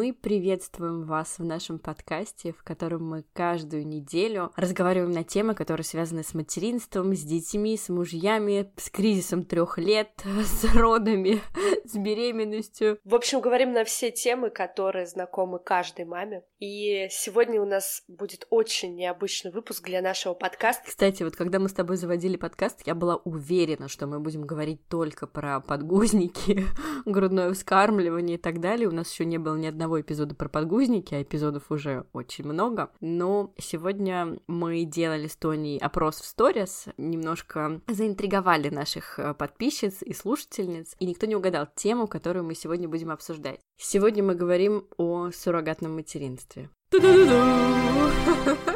Мы приветствуем вас в нашем подкасте, в котором мы каждую неделю разговариваем на темы, которые связаны с материнством, с детьми, с мужьями, с кризисом трех лет, с родами, с беременностью. В общем, говорим на все темы, которые знакомы каждой маме. И сегодня у нас будет очень необычный выпуск для нашего подкаста. Кстати, вот когда мы с тобой заводили подкаст, я была уверена, что мы будем говорить только про подгузники, грудное вскармливание и так далее. У нас еще не было ни одного эпизода про подгузники, а эпизодов уже очень много. Но сегодня мы делали с Тоней опрос в сторис, немножко заинтриговали наших э, подписчиц и слушательниц, и никто не угадал тему, которую мы сегодня будем обсуждать. Сегодня мы говорим о суррогатном материнстве.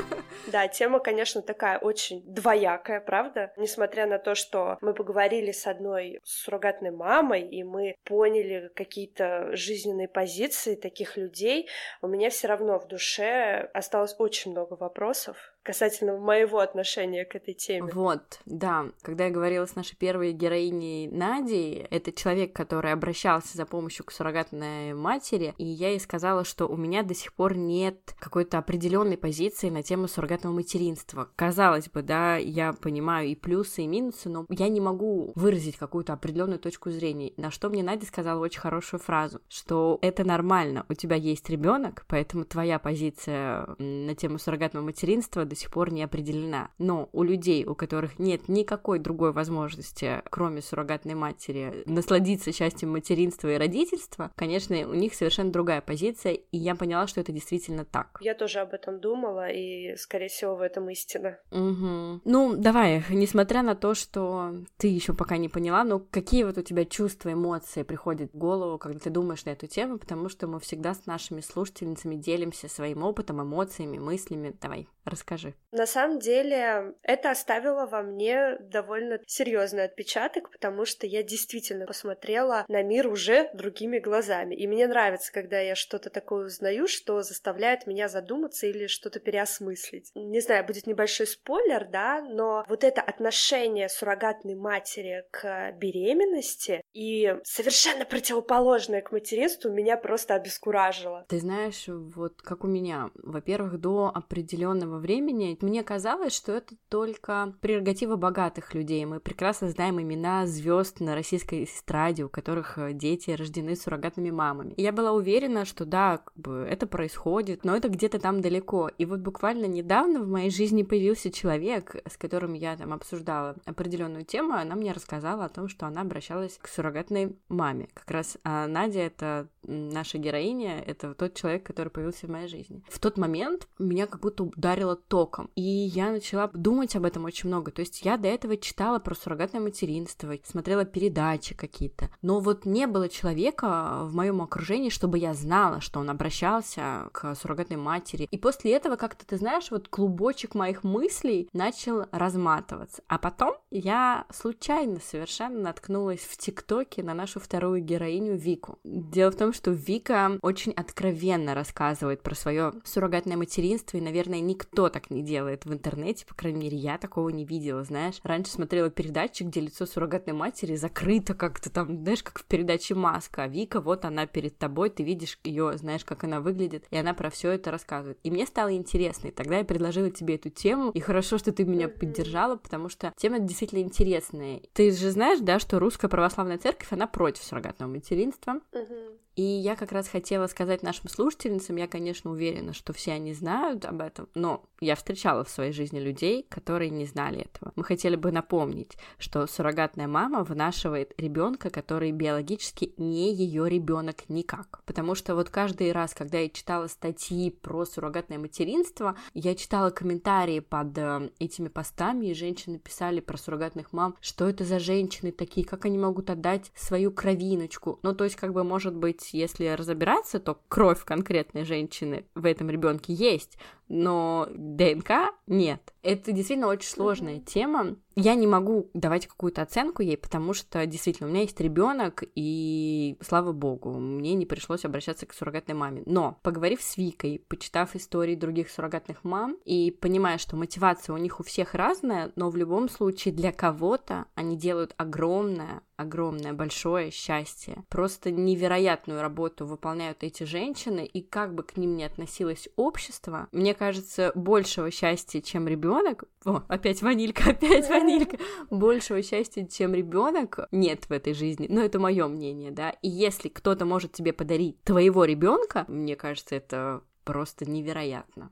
Да, тема, конечно, такая очень двоякая, правда? Несмотря на то, что мы поговорили с одной суррогатной мамой, и мы поняли какие-то жизненные позиции таких людей, у меня все равно в душе осталось очень много вопросов, касательно моего отношения к этой теме. Вот, да. Когда я говорила с нашей первой героиней Надей, это человек, который обращался за помощью к суррогатной матери, и я ей сказала, что у меня до сих пор нет какой-то определенной позиции на тему суррогатного материнства. Казалось бы, да, я понимаю и плюсы, и минусы, но я не могу выразить какую-то определенную точку зрения. На что мне Надя сказала очень хорошую фразу, что это нормально, у тебя есть ребенок, поэтому твоя позиция на тему суррогатного материнства до сих пор не определена. Но у людей, у которых нет никакой другой возможности, кроме суррогатной матери, насладиться счастьем материнства и родительства, конечно, у них совершенно другая позиция, и я поняла, что это действительно так. Я тоже об этом думала, и, скорее всего, в этом истина. Угу. Ну, давай, несмотря на то, что ты еще пока не поняла, но какие вот у тебя чувства, эмоции приходят в голову, когда ты думаешь на эту тему, потому что мы всегда с нашими слушательницами делимся своим опытом, эмоциями, мыслями. Давай, расскажи расскажи. На самом деле, это оставило во мне довольно серьезный отпечаток, потому что я действительно посмотрела на мир уже другими глазами. И мне нравится, когда я что-то такое узнаю, что заставляет меня задуматься или что-то переосмыслить. Не знаю, будет небольшой спойлер, да, но вот это отношение суррогатной матери к беременности и совершенно противоположное к материнству меня просто обескуражило. Ты знаешь, вот как у меня, во-первых, до определенного времени времени мне казалось, что это только прерогатива богатых людей. Мы прекрасно знаем имена звезд на российской эстраде, у которых э, дети рождены суррогатными мамами. И я была уверена, что да, как бы это происходит, но это где-то там далеко. И вот буквально недавно в моей жизни появился человек, с которым я там обсуждала определенную тему, она мне рассказала о том, что она обращалась к суррогатной маме. Как раз а Надя это наша героиня, это тот человек, который появился в моей жизни. В тот момент меня как будто ударило током. И я начала думать об этом очень много. То есть я до этого читала про суррогатное материнство, смотрела передачи какие-то. Но вот не было человека в моем окружении, чтобы я знала, что он обращался к суррогатной матери. И после этого как-то, ты знаешь, вот клубочек моих мыслей начал разматываться. А потом я случайно совершенно наткнулась в ТикТоке на нашу вторую героиню Вику. Дело в том, что Вика очень откровенно рассказывает про свое суррогатное материнство, и, наверное, никто так так не делает в интернете, по крайней мере, я такого не видела, знаешь. Раньше смотрела передачи, где лицо суррогатной матери закрыто как-то там, знаешь, как в передаче «Маска», а Вика, вот она перед тобой, ты видишь ее, знаешь, как она выглядит, и она про все это рассказывает. И мне стало интересно, и тогда я предложила тебе эту тему, и хорошо, что ты меня поддержала, потому что тема действительно интересная. Ты же знаешь, да, что русская православная церковь, она против суррогатного материнства. И я как раз хотела сказать нашим слушательницам, я, конечно, уверена, что все они знают об этом, но я встречала в своей жизни людей, которые не знали этого. Мы хотели бы напомнить, что суррогатная мама вынашивает ребенка, который биологически не ее ребенок никак. Потому что вот каждый раз, когда я читала статьи про суррогатное материнство, я читала комментарии под э, этими постами, и женщины писали про суррогатных мам, что это за женщины такие, как они могут отдать свою кровиночку. Ну, то есть, как бы, может быть, если разбираться, то кровь конкретной женщины в этом ребенке есть, но ДНК нет. Это действительно очень сложная mm-hmm. тема. Я не могу давать какую-то оценку ей, потому что действительно у меня есть ребенок, и слава богу, мне не пришлось обращаться к суррогатной маме. Но поговорив с Викой, почитав истории других суррогатных мам и понимая, что мотивация у них у всех разная, но в любом случае для кого-то они делают огромное, огромное, большое счастье. Просто невероятную работу выполняют эти женщины, и как бы к ним ни относилось общество, мне кажется, большего счастья, чем ребенок. О, опять ванилька, опять ванилька. Большего счастья, чем ребенок, нет в этой жизни. Но это мое мнение, да. И если кто-то может тебе подарить твоего ребенка, мне кажется, это просто невероятно.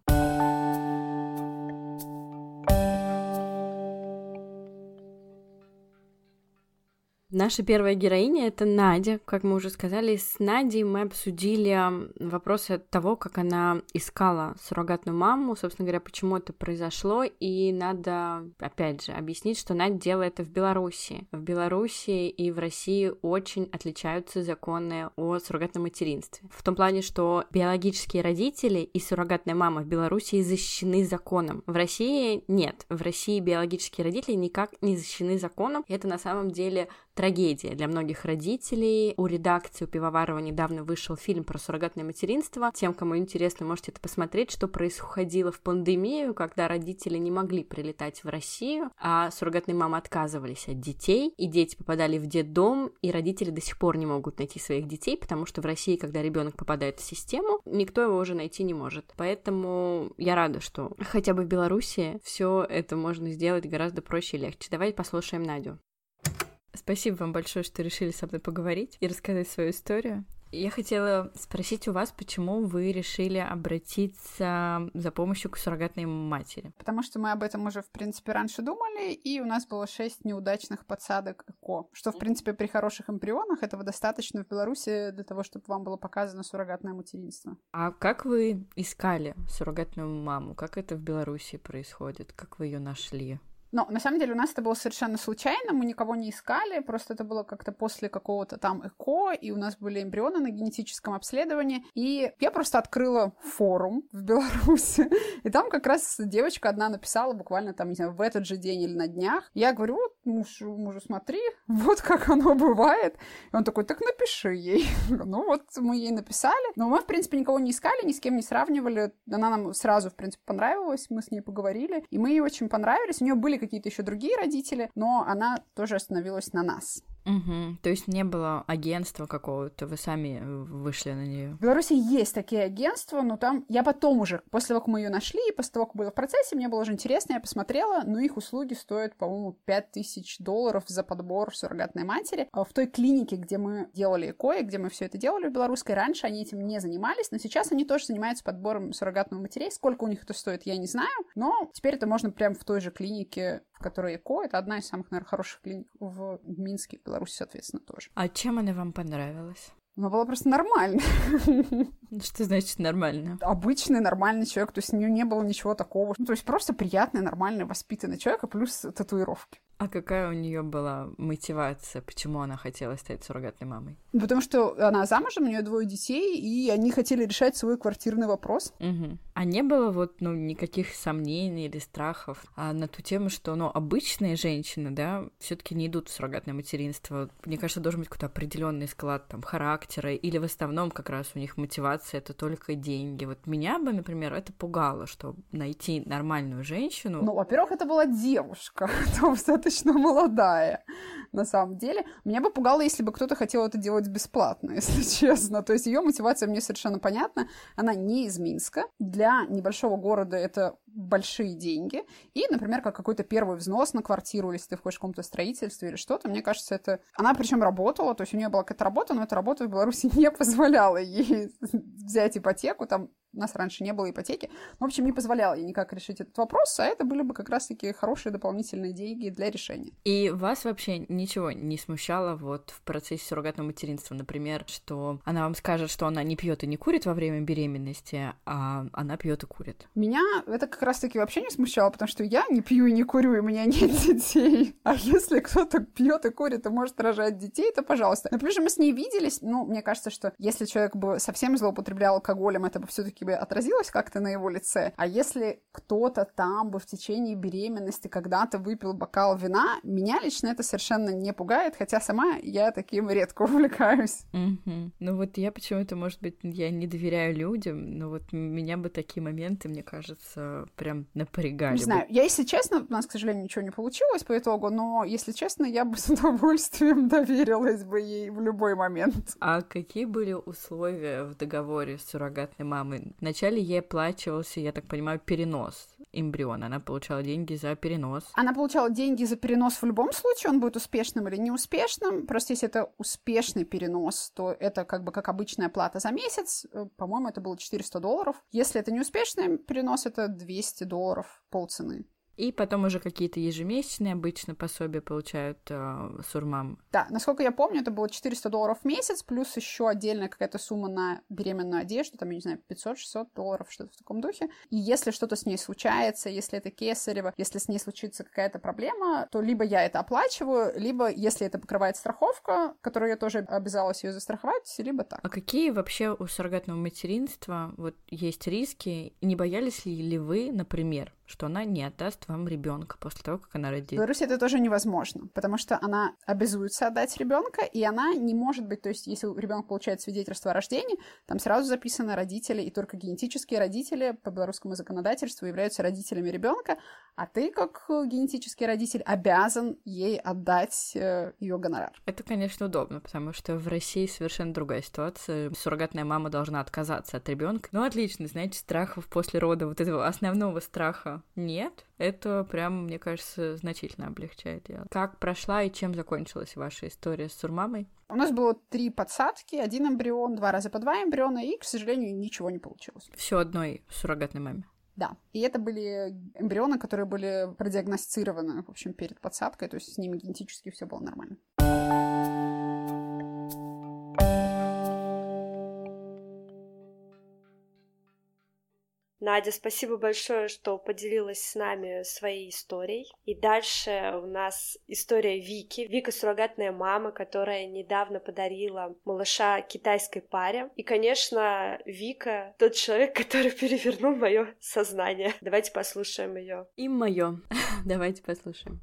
Наша первая героиня — это Надя. Как мы уже сказали, с Надей мы обсудили вопросы того, как она искала суррогатную маму, собственно говоря, почему это произошло, и надо, опять же, объяснить, что Надя делала это в Беларуси. В Беларуси и в России очень отличаются законы о суррогатном материнстве. В том плане, что биологические родители и суррогатная мама в Беларуси защищены законом. В России нет. В России биологические родители никак не защищены законом. Это на самом деле трагедия для многих родителей. У редакции, у Пивоварова недавно вышел фильм про суррогатное материнство. Тем, кому интересно, можете это посмотреть, что происходило в пандемию, когда родители не могли прилетать в Россию, а суррогатные мамы отказывались от детей, и дети попадали в детдом, и родители до сих пор не могут найти своих детей, потому что в России, когда ребенок попадает в систему, никто его уже найти не может. Поэтому я рада, что хотя бы в Беларуси все это можно сделать гораздо проще и легче. Давайте послушаем Надю. Спасибо вам большое, что решили со мной поговорить и рассказать свою историю. Я хотела спросить у вас, почему вы решили обратиться за помощью к суррогатной матери? Потому что мы об этом уже, в принципе, раньше думали, и у нас было шесть неудачных подсадок ЭКО, что, в принципе, при хороших эмбрионах этого достаточно в Беларуси для того, чтобы вам было показано суррогатное материнство. А как вы искали суррогатную маму? Как это в Беларуси происходит? Как вы ее нашли? Но на самом деле у нас это было совершенно случайно, мы никого не искали, просто это было как-то после какого-то там ЭКО, и у нас были эмбрионы на генетическом обследовании, и я просто открыла форум в Беларуси, и там как раз девочка одна написала буквально там, не знаю, в этот же день или на днях. Я говорю, вот, муж, мужу, смотри, вот как оно бывает. И он такой, так напиши ей. ну вот мы ей написали, но мы, в принципе, никого не искали, ни с кем не сравнивали. Она нам сразу, в принципе, понравилась, мы с ней поговорили, и мы ей очень понравились. У нее были какие-то еще другие родители, но она тоже остановилась на нас. Угу. То есть не было агентства какого-то, вы сами вышли на нее. В Беларуси есть такие агентства, но там я потом уже, после того, как мы ее нашли, и после того, как было в процессе, мне было уже интересно, я посмотрела, но их услуги стоят, по-моему, 5000 долларов за подбор суррогатной матери. А в той клинике, где мы делали ЭКО, и где мы все это делали в белорусской, раньше они этим не занимались, но сейчас они тоже занимаются подбором суррогатного матерей. Сколько у них это стоит, я не знаю, но теперь это можно прямо в той же клинике, в которой ЭКО. Это одна из самых, наверное, хороших клиник в Минске, в Беларуси, соответственно, тоже. А чем она вам понравилась? Она была просто нормальной. Что значит нормально? Обычный нормальный человек, то есть у нее не было ничего такого. Ну, то есть просто приятный, нормальный, воспитанный человек, а плюс татуировки. А какая у нее была мотивация, почему она хотела стать суррогатной мамой? Потому что она замужем, у нее двое детей, и они хотели решать свой квартирный вопрос. Угу. А не было вот, ну, никаких сомнений или страхов а на ту тему, что, ну, обычные женщины, да, все таки не идут в суррогатное материнство. Мне кажется, должен быть какой-то определенный склад там характера, или в основном как раз у них мотивация это только деньги. Вот меня бы, например, это пугало, что найти нормальную женщину... Ну, во-первых, это была девушка, достаточно молодая, на самом деле. Меня бы пугало, если бы кто-то хотел это делать бесплатно, если честно. То есть ее мотивация мне совершенно понятна. Она не из Минска. Для небольшого города это большие деньги. И, например, как какой-то первый взнос на квартиру, если ты входишь в каком-то строительстве или что-то, мне кажется, это... Она причем работала, то есть у нее была какая-то работа, но эта работа в Беларуси не позволяла ей взять ипотеку, там у нас раньше не было ипотеки. В общем, не позволяло ей никак решить этот вопрос, а это были бы как раз-таки хорошие дополнительные деньги для решения. И вас вообще ничего не смущало вот в процессе суррогатного материнства, например, что она вам скажет, что она не пьет и не курит во время беременности, а она пьет и курит? Меня это как раз-таки вообще не смущало, потому что я не пью и не курю, и у меня нет детей. А если кто-то пьет и курит и может рожать детей, то пожалуйста. Например, мы с ней виделись, ну, мне кажется, что если человек бы совсем злоупотреблял алкоголем, это бы все-таки бы отразилось как-то на его лице. А если кто-то там бы в течение беременности когда-то выпил бокал вина, меня лично это совершенно не пугает, хотя сама я таким редко увлекаюсь. Угу. Ну вот я почему-то, может быть, я не доверяю людям, но вот меня бы такие моменты, мне кажется, прям напрягали. Не знаю, я, если честно, у нас, к сожалению, ничего не получилось по итогу, но, если честно, я бы с удовольствием доверилась бы ей в любой момент. А какие были условия в договоре с суррогатной мамой? Вначале ей оплачивался, я так понимаю, перенос эмбриона. Она получала деньги за перенос. Она получала деньги за перенос в любом случае, он будет успешным или неуспешным. Просто если это успешный перенос, то это как бы как обычная плата за месяц. Э, по-моему, это было 400 долларов. Если это неуспешный перенос, это 200 долларов полцены. И потом уже какие-то ежемесячные обычно пособия получают э, сурмам. Да, насколько я помню, это было 400 долларов в месяц, плюс еще отдельная какая-то сумма на беременную одежду, там, я не знаю, 500-600 долларов, что-то в таком духе. И если что-то с ней случается, если это кесарево, если с ней случится какая-то проблема, то либо я это оплачиваю, либо, если это покрывает страховка, которую я тоже обязалась ее застраховать, либо так. А какие вообще у суррогатного материнства вот есть риски? Не боялись ли, ли вы, например, что она не отдаст вам ребенка после того, как она родит. В Беларуси это тоже невозможно, потому что она обязуется отдать ребенка, и она не может быть, то есть если ребенок получает свидетельство о рождении, там сразу записаны родители, и только генетические родители по белорусскому законодательству являются родителями ребенка, а ты, как генетический родитель, обязан ей отдать э, ее гонорар. Это, конечно, удобно, потому что в России совершенно другая ситуация. Суррогатная мама должна отказаться от ребенка. Ну, отлично, знаете, страхов после рода, вот этого основного страха нет, это прям, мне кажется, значительно облегчает дело. Как прошла и чем закончилась ваша история с сурмамой? У нас было три подсадки, один эмбрион, два раза по два эмбриона, и, к сожалению, ничего не получилось. Все одной суррогатной маме? Да. И это были эмбрионы, которые были продиагностированы, в общем, перед подсадкой, то есть с ними генетически все было нормально. Надя, спасибо большое, что поделилась с нами своей историей. И дальше у нас история Вики. Вика суррогатная мама, которая недавно подарила малыша китайской паре. И, конечно, Вика тот человек, который перевернул мое сознание. Давайте послушаем ее. И мое. Давайте послушаем.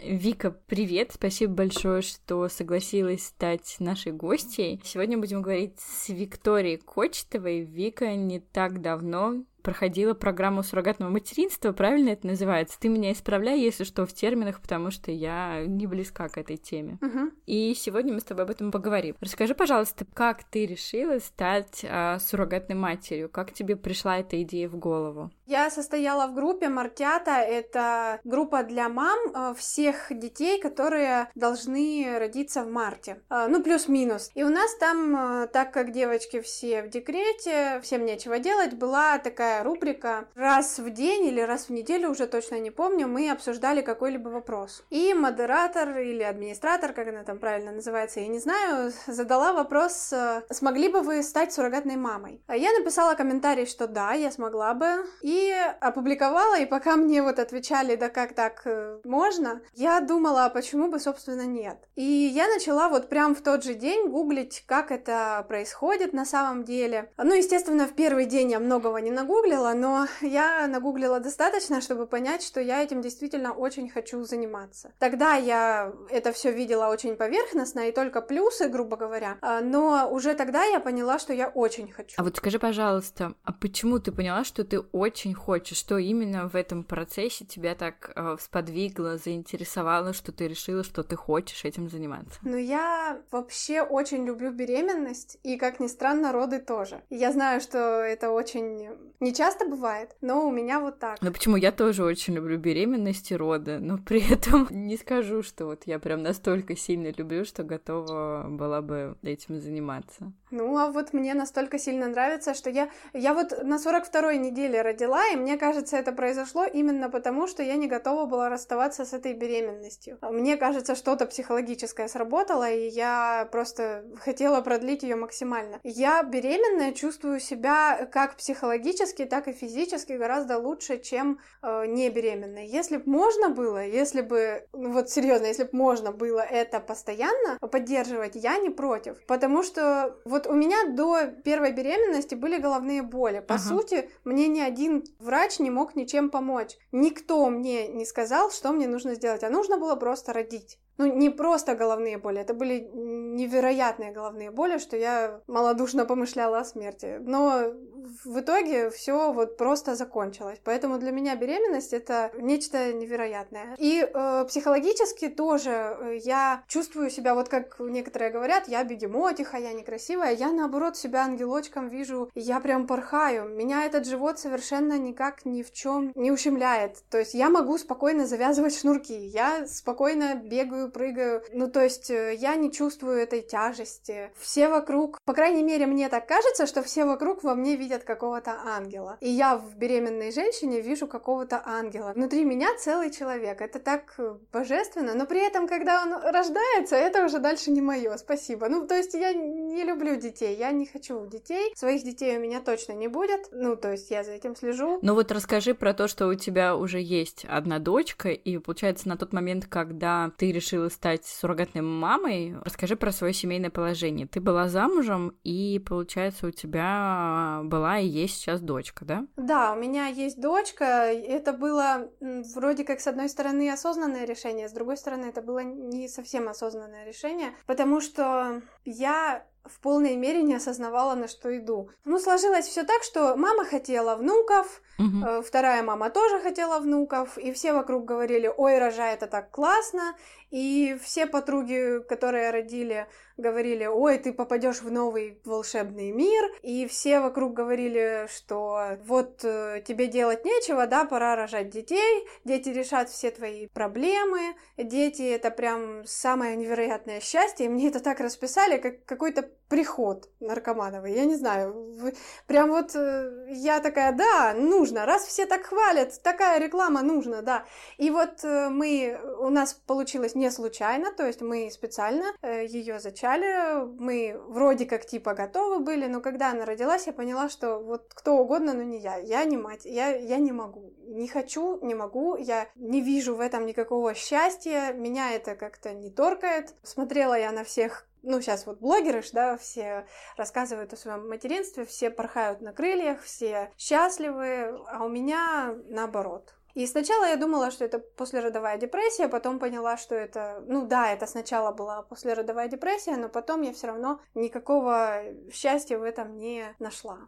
Вика, привет! Спасибо большое, что согласилась стать нашей гостьей. Сегодня будем говорить с Викторией Кочетовой. Вика не так давно проходила программу суррогатного материнства, правильно это называется? Ты меня исправляй, если что, в терминах, потому что я не близка к этой теме. Угу. И сегодня мы с тобой об этом поговорим. Расскажи, пожалуйста, как ты решила стать а, суррогатной матерью? Как тебе пришла эта идея в голову? Я состояла в группе Мартята. Это группа для мам а, всех детей, которые должны родиться в марте. А, ну, плюс-минус. И у нас там, а, так как девочки все в декрете, всем нечего делать, была такая рубрика. Раз в день или раз в неделю, уже точно не помню, мы обсуждали какой-либо вопрос. И модератор или администратор, как она там правильно называется, я не знаю, задала вопрос, э, смогли бы вы стать суррогатной мамой? А я написала комментарий, что да, я смогла бы, и опубликовала, и пока мне вот отвечали, да как так э, можно, я думала, а почему бы, собственно, нет. И я начала вот прям в тот же день гуглить, как это происходит на самом деле. Ну, естественно, в первый день я многого не нагуглила, но я нагуглила достаточно, чтобы понять, что я этим действительно очень хочу заниматься. Тогда я это все видела очень поверхностно и только плюсы, грубо говоря, а, но уже тогда я поняла, что я очень хочу. А вот скажи, пожалуйста, а почему ты поняла, что ты очень хочешь? Что именно в этом процессе тебя так э, сподвигло, заинтересовало, что ты решила, что ты хочешь этим заниматься? Ну, я вообще очень люблю беременность, и, как ни странно, роды тоже. Я знаю, что это очень не часто бывает, но у меня вот так. Ну почему? Я тоже очень люблю беременность и роды, но при этом не скажу, что вот я прям настолько сильно люблю, что готова была бы этим заниматься. Ну, а вот мне настолько сильно нравится, что я... Я вот на 42-й неделе родила, и мне кажется, это произошло именно потому, что я не готова была расставаться с этой беременностью. Мне кажется, что-то психологическое сработало, и я просто хотела продлить ее максимально. Я беременная чувствую себя как психологически, так и физически гораздо лучше, чем э, не беременной. Если бы можно было, если бы, ну вот серьезно, если бы можно было это постоянно поддерживать, я не против. Потому что вот Вот у меня до первой беременности были головные боли. По ага. сути, мне ни один врач не мог ничем помочь. Никто мне не сказал, что мне нужно сделать, а нужно было просто родить ну, не просто головные боли, это были невероятные головные боли, что я малодушно помышляла о смерти. Но в итоге все вот просто закончилось. Поэтому для меня беременность это нечто невероятное. И э, психологически тоже э, я чувствую себя, вот как некоторые говорят, я бегемотиха, я некрасивая, я наоборот себя ангелочком вижу, я прям порхаю. Меня этот живот совершенно никак ни в чем не ущемляет. То есть я могу спокойно завязывать шнурки, я спокойно бегаю прыгаю. Ну, то есть э, я не чувствую этой тяжести. Все вокруг, по крайней мере, мне так кажется, что все вокруг во мне видят какого-то ангела. И я в беременной женщине вижу какого-то ангела. Внутри меня целый человек. Это так э, божественно, но при этом, когда он рождается, это уже дальше не мое. Спасибо. Ну, то есть я не люблю детей, я не хочу детей. Своих детей у меня точно не будет. Ну, то есть я за этим слежу. Ну вот расскажи про то, что у тебя уже есть одна дочка, и получается на тот момент, когда ты решила решила стать суррогатной мамой, расскажи про свое семейное положение. Ты была замужем, и, получается, у тебя была и есть сейчас дочка, да? Да, у меня есть дочка. Это было вроде как, с одной стороны, осознанное решение, с другой стороны, это было не совсем осознанное решение, потому что я в полной мере не осознавала, на что иду. Ну, сложилось все так, что мама хотела внуков, угу. вторая мама тоже хотела внуков, и все вокруг говорили, ой, рожай, это так классно, и все подруги, которые родили, говорили, ой, ты попадешь в новый волшебный мир, и все вокруг говорили, что вот э, тебе делать нечего, да, пора рожать детей, дети решат все твои проблемы, дети это прям самое невероятное счастье, и мне это так расписали, как какой-то приход наркомановый, я не знаю, прям вот э, я такая, да, нужно, раз все так хвалят, такая реклама нужна, да, и вот э, мы, у нас получилось не случайно, то есть мы специально э, ее зачали, мы вроде как типа готовы были, но когда она родилась, я поняла, что вот кто угодно, но не я, я не мать, я, я не могу, не хочу, не могу, я не вижу в этом никакого счастья, меня это как-то не торкает. Смотрела я на всех ну, сейчас вот блогеры, да, все рассказывают о своем материнстве, все порхают на крыльях, все счастливы, а у меня наоборот. И сначала я думала, что это послеродовая депрессия, потом поняла, что это, ну да, это сначала была послеродовая депрессия, но потом я все равно никакого счастья в этом не нашла.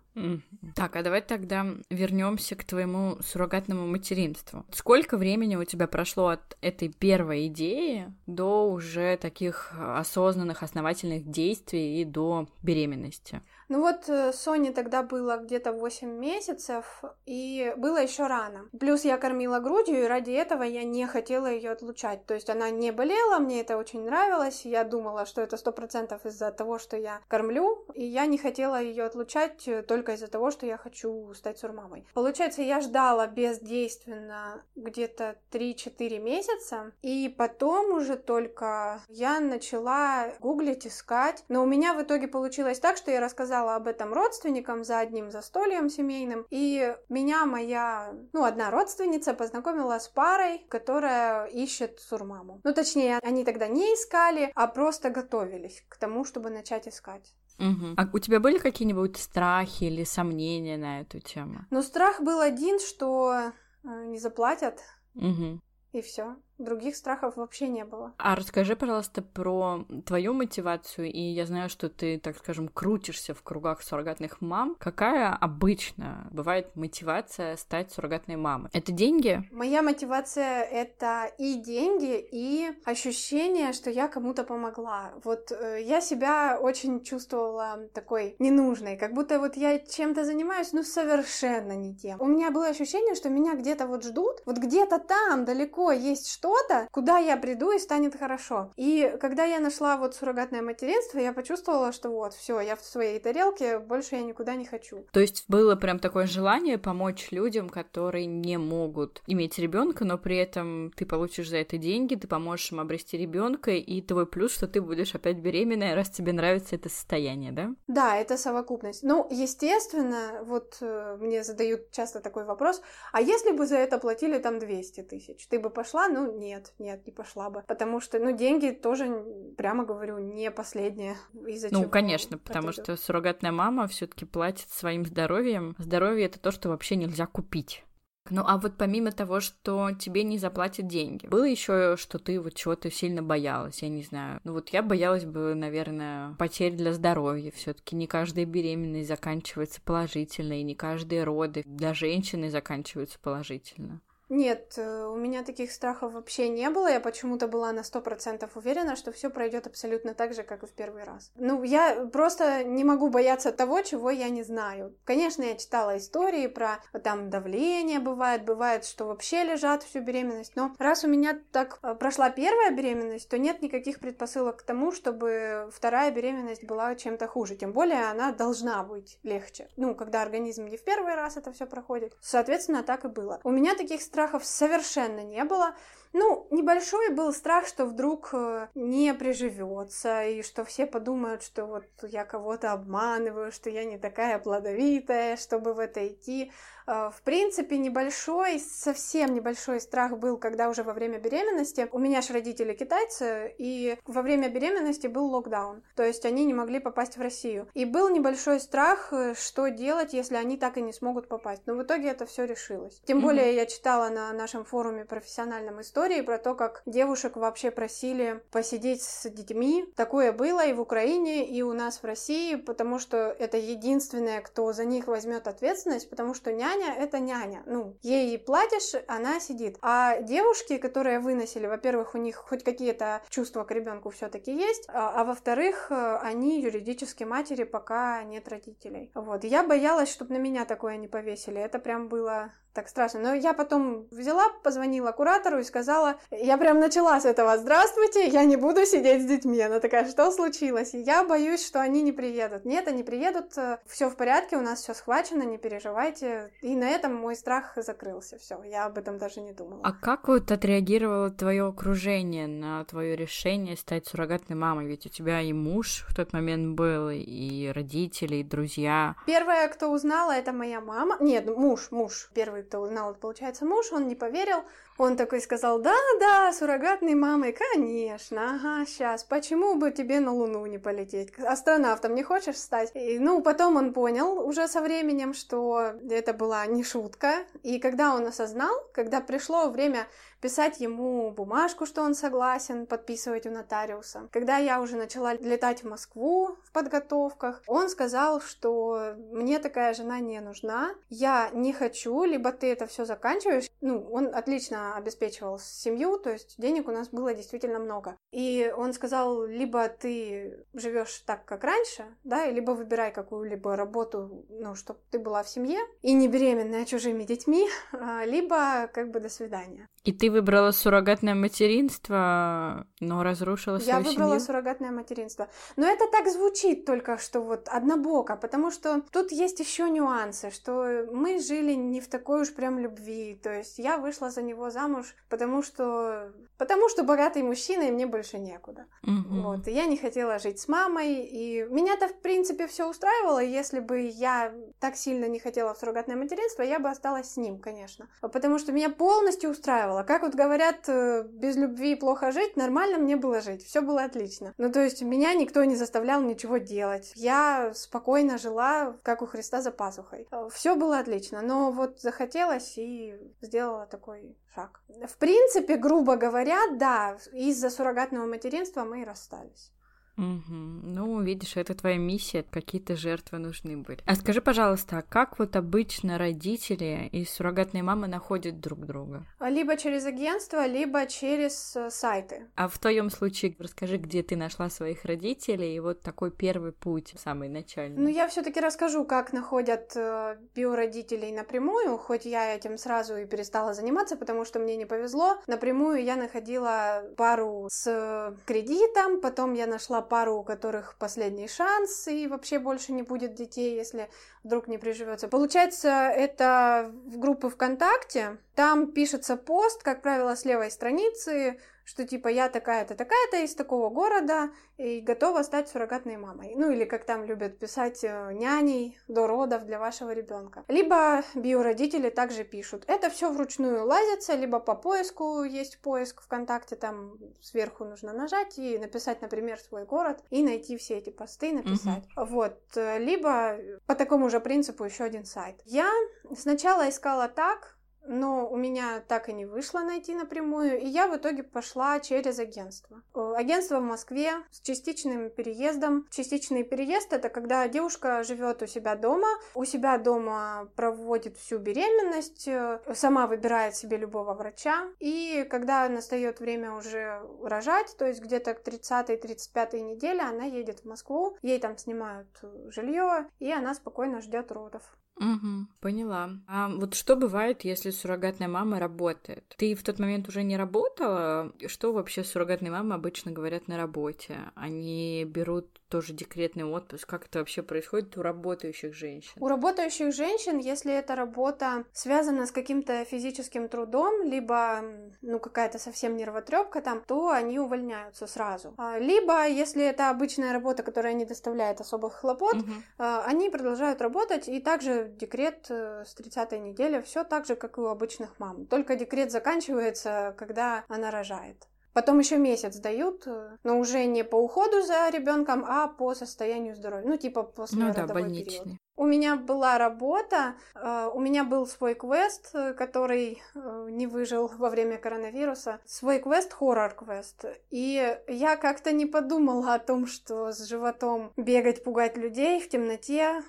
Так, а давай тогда вернемся к твоему суррогатному материнству. Сколько времени у тебя прошло от этой первой идеи до уже таких осознанных, основательных действий и до беременности? Ну вот э, Соне тогда было где-то 8 месяцев, и было еще рано. Плюс я кормила грудью, и ради этого я не хотела ее отлучать. То есть она не болела, мне это очень нравилось. Я думала, что это сто процентов из-за того, что я кормлю, и я не хотела ее отлучать э, только из-за того, что я хочу стать сурмамой. Получается, я ждала бездейственно где-то 3-4 месяца, и потом уже только я начала гуглить, искать. Но у меня в итоге получилось так, что я рассказала рассказала об этом родственникам за одним застольем семейным, и меня моя, ну, одна родственница познакомила с парой, которая ищет сурмаму. Ну, точнее, они тогда не искали, а просто готовились к тому, чтобы начать искать. Угу. А у тебя были какие-нибудь страхи или сомнения на эту тему? Ну, страх был один, что э, не заплатят. Угу. И все. Других страхов вообще не было. А расскажи, пожалуйста, про твою мотивацию. И я знаю, что ты, так скажем, крутишься в кругах суррогатных мам. Какая обычно бывает мотивация стать суррогатной мамой? Это деньги? Моя мотивация — это и деньги, и ощущение, что я кому-то помогла. Вот э, я себя очень чувствовала такой ненужной, как будто вот я чем-то занимаюсь, ну совершенно не тем. У меня было ощущение, что меня где-то вот ждут, вот где-то там далеко есть что что-то, куда я приду и станет хорошо. И когда я нашла вот суррогатное материнство, я почувствовала, что вот, все, я в своей тарелке, больше я никуда не хочу. То есть было прям такое желание помочь людям, которые не могут иметь ребенка, но при этом ты получишь за это деньги, ты поможешь им обрести ребенка, и твой плюс, что ты будешь опять беременная, раз тебе нравится это состояние, да? Да, это совокупность. Ну, естественно, вот э, мне задают часто такой вопрос, а если бы за это платили там 200 тысяч, ты бы пошла? Ну, нет, нет, не пошла бы. Потому что, ну, деньги тоже, прямо говорю, не последнее. Из-за ну, конечно, потому что суррогатная мама все-таки платит своим здоровьем. Здоровье это то, что вообще нельзя купить. Ну а вот помимо того, что тебе не заплатят деньги, было еще, что ты вот чего-то сильно боялась, я не знаю. Ну вот я боялась бы, наверное, потерь для здоровья. Все-таки не каждая беременность заканчивается положительно, и не каждые роды для женщины заканчиваются положительно. Нет, э, у меня таких страхов вообще не было. Я почему-то была на сто процентов уверена, что все пройдет абсолютно так же, как и в первый раз. Ну, я просто не могу бояться того, чего я не знаю. Конечно, я читала истории про там давление бывает, бывает, что вообще лежат всю беременность. Но раз у меня так э, прошла первая беременность, то нет никаких предпосылок к тому, чтобы вторая беременность была чем-то хуже. Тем более она должна быть легче. Ну, когда организм не в первый раз это все проходит. Соответственно, так и было. У меня таких страхов страхов совершенно не было. Ну, небольшой был страх, что вдруг э, не приживется, и что все подумают, что вот я кого-то обманываю, что я не такая плодовитая, чтобы в это идти. Э, в принципе, небольшой, совсем небольшой страх был, когда уже во время беременности, у меня же родители китайцы, и во время беременности был локдаун, то есть они не могли попасть в Россию. И был небольшой страх, э, что делать, если они так и не смогут попасть. Но в итоге это все решилось. Тем более я читала на нашем форуме профессиональном истории, истории про то, как девушек вообще просили посидеть с детьми. Такое было и в Украине, и у нас в России, потому что это единственное, кто за них возьмет ответственность, потому что няня — это няня. Ну, ей платишь, она сидит. А девушки, которые выносили, во-первых, у них хоть какие-то чувства к ребенку все-таки есть, а, а во-вторых, они юридически матери, пока нет родителей. Вот. Я боялась, чтобы на меня такое не повесили. Это прям было так страшно. Но я потом взяла, позвонила куратору и сказала, я прям начала с этого, здравствуйте, я не буду сидеть с детьми. Она такая, что случилось? И я боюсь, что они не приедут. Нет, они приедут, э, все в порядке, у нас все схвачено, не переживайте. И на этом мой страх закрылся, все, я об этом даже не думала. А как вот отреагировало твое окружение на твое решение стать суррогатной мамой? Ведь у тебя и муж в тот момент был, и родители, и друзья. Первая, кто узнала, это моя мама. Нет, муж, муж первый кто узнал, это, получается, муж, он не поверил. Он такой сказал, да-да, суррогатной мамой, конечно, ага, сейчас, почему бы тебе на Луну не полететь? Астронавтом не хочешь стать? И, ну, потом он понял уже со временем, что это была не шутка. И когда он осознал, когда пришло время писать ему бумажку, что он согласен, подписывать у нотариуса. Когда я уже начала летать в Москву в подготовках, он сказал, что мне такая жена не нужна, я не хочу, либо ты это все заканчиваешь. Ну, он отлично обеспечивал семью, то есть денег у нас было действительно много. И он сказал, либо ты живешь так, как раньше, да, либо выбирай какую-либо работу, ну, чтобы ты была в семье и не беременная чужими детьми, а, либо как бы до свидания. И ты выбрала суррогатное материнство, но разрушила свою Я выбрала семью? суррогатное материнство. Но это так звучит только, что вот однобоко, потому что тут есть еще нюансы, что мы жили не в такой уж прям любви. То есть я вышла за него замуж, потому что потому что богатый мужчина, и мне больше некуда. Угу. Вот. И я не хотела жить с мамой, и меня-то, в принципе, все устраивало. Если бы я так сильно не хотела в суррогатное материнство, я бы осталась с ним, конечно. Потому что меня полностью устраивало. Как вот говорят, э, без любви плохо жить, нормально мне было жить, все было отлично. Ну, то есть меня никто не заставлял ничего делать. Я спокойно жила, как у Христа за пазухой. Э, все было отлично, но вот захотелось и сделала такой шаг. В принципе, грубо говоря, да, из-за суррогатного материнства мы и расстались. Угу. Ну, видишь, это твоя миссия, какие-то жертвы нужны были. А скажи, пожалуйста, а как вот обычно родители и суррогатные мамы находят друг друга? Либо через агентство, либо через э, сайты. А в твоем случае расскажи, где ты нашла своих родителей и вот такой первый путь, самый начальный. Ну, я все-таки расскажу, как находят э, биородителей напрямую, хоть я этим сразу и перестала заниматься, потому что мне не повезло. Напрямую я находила пару с кредитом, потом я нашла пару, у которых последний шанс, и вообще больше не будет детей, если вдруг не приживется. Получается, это в группы ВКонтакте, там пишется пост, как правило, с левой страницы, что типа я такая-то, такая-то из такого города и готова стать суррогатной мамой. Ну или как там любят писать э, няней до родов для вашего ребенка. Либо биородители также пишут. Это все вручную лазится, либо по поиску есть поиск ВКонтакте, там сверху нужно нажать и написать, например, свой город и найти все эти посты написать. Угу. Вот. Либо по такому же принципу еще один сайт. Я сначала искала так, но у меня так и не вышло найти напрямую, и я в итоге пошла через агентство. Э, агентство в Москве с частичным переездом. Частичный переезд это когда девушка живет у себя дома, у себя дома проводит всю беременность, э, сама выбирает себе любого врача, и когда настает время уже рожать, то есть где-то к 30-35 неделе она едет в Москву, ей там снимают жилье, и она спокойно ждет родов. Угу, поняла. А вот что бывает, если суррогатная мама работает? Ты в тот момент уже не работала? Что вообще суррогатные мамы обычно говорят на работе? Они берут тоже декретный отпуск? Как это вообще происходит у работающих женщин? У работающих женщин, если эта работа связана с каким-то физическим трудом, либо ну какая-то совсем нервотрепка там, то они увольняются сразу. А, либо, если это обычная работа, которая не доставляет особых хлопот, угу. они продолжают работать, и также декрет э, с 30 недели, все так же, как и у обычных мам. Только декрет заканчивается, когда она рожает. Потом еще месяц дают, э, но уже не по уходу за ребенком, а по состоянию здоровья. Ну, типа после ну, да, больничный. период. У меня была работа, э, у меня был свой квест, э, который э, не выжил во время коронавируса. Свой квест, хоррор-квест. И я как-то не подумала о том, что с животом бегать, пугать людей в темноте,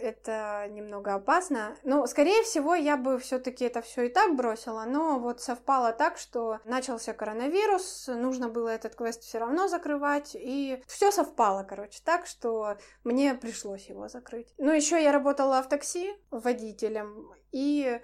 это немного опасно. Но, скорее всего, я бы все-таки это все и так бросила, но вот совпало так, что начался коронавирус, нужно было этот квест все равно закрывать, и все совпало, короче, так, что мне пришлось его закрыть. Ну, еще я работала в такси водителем, и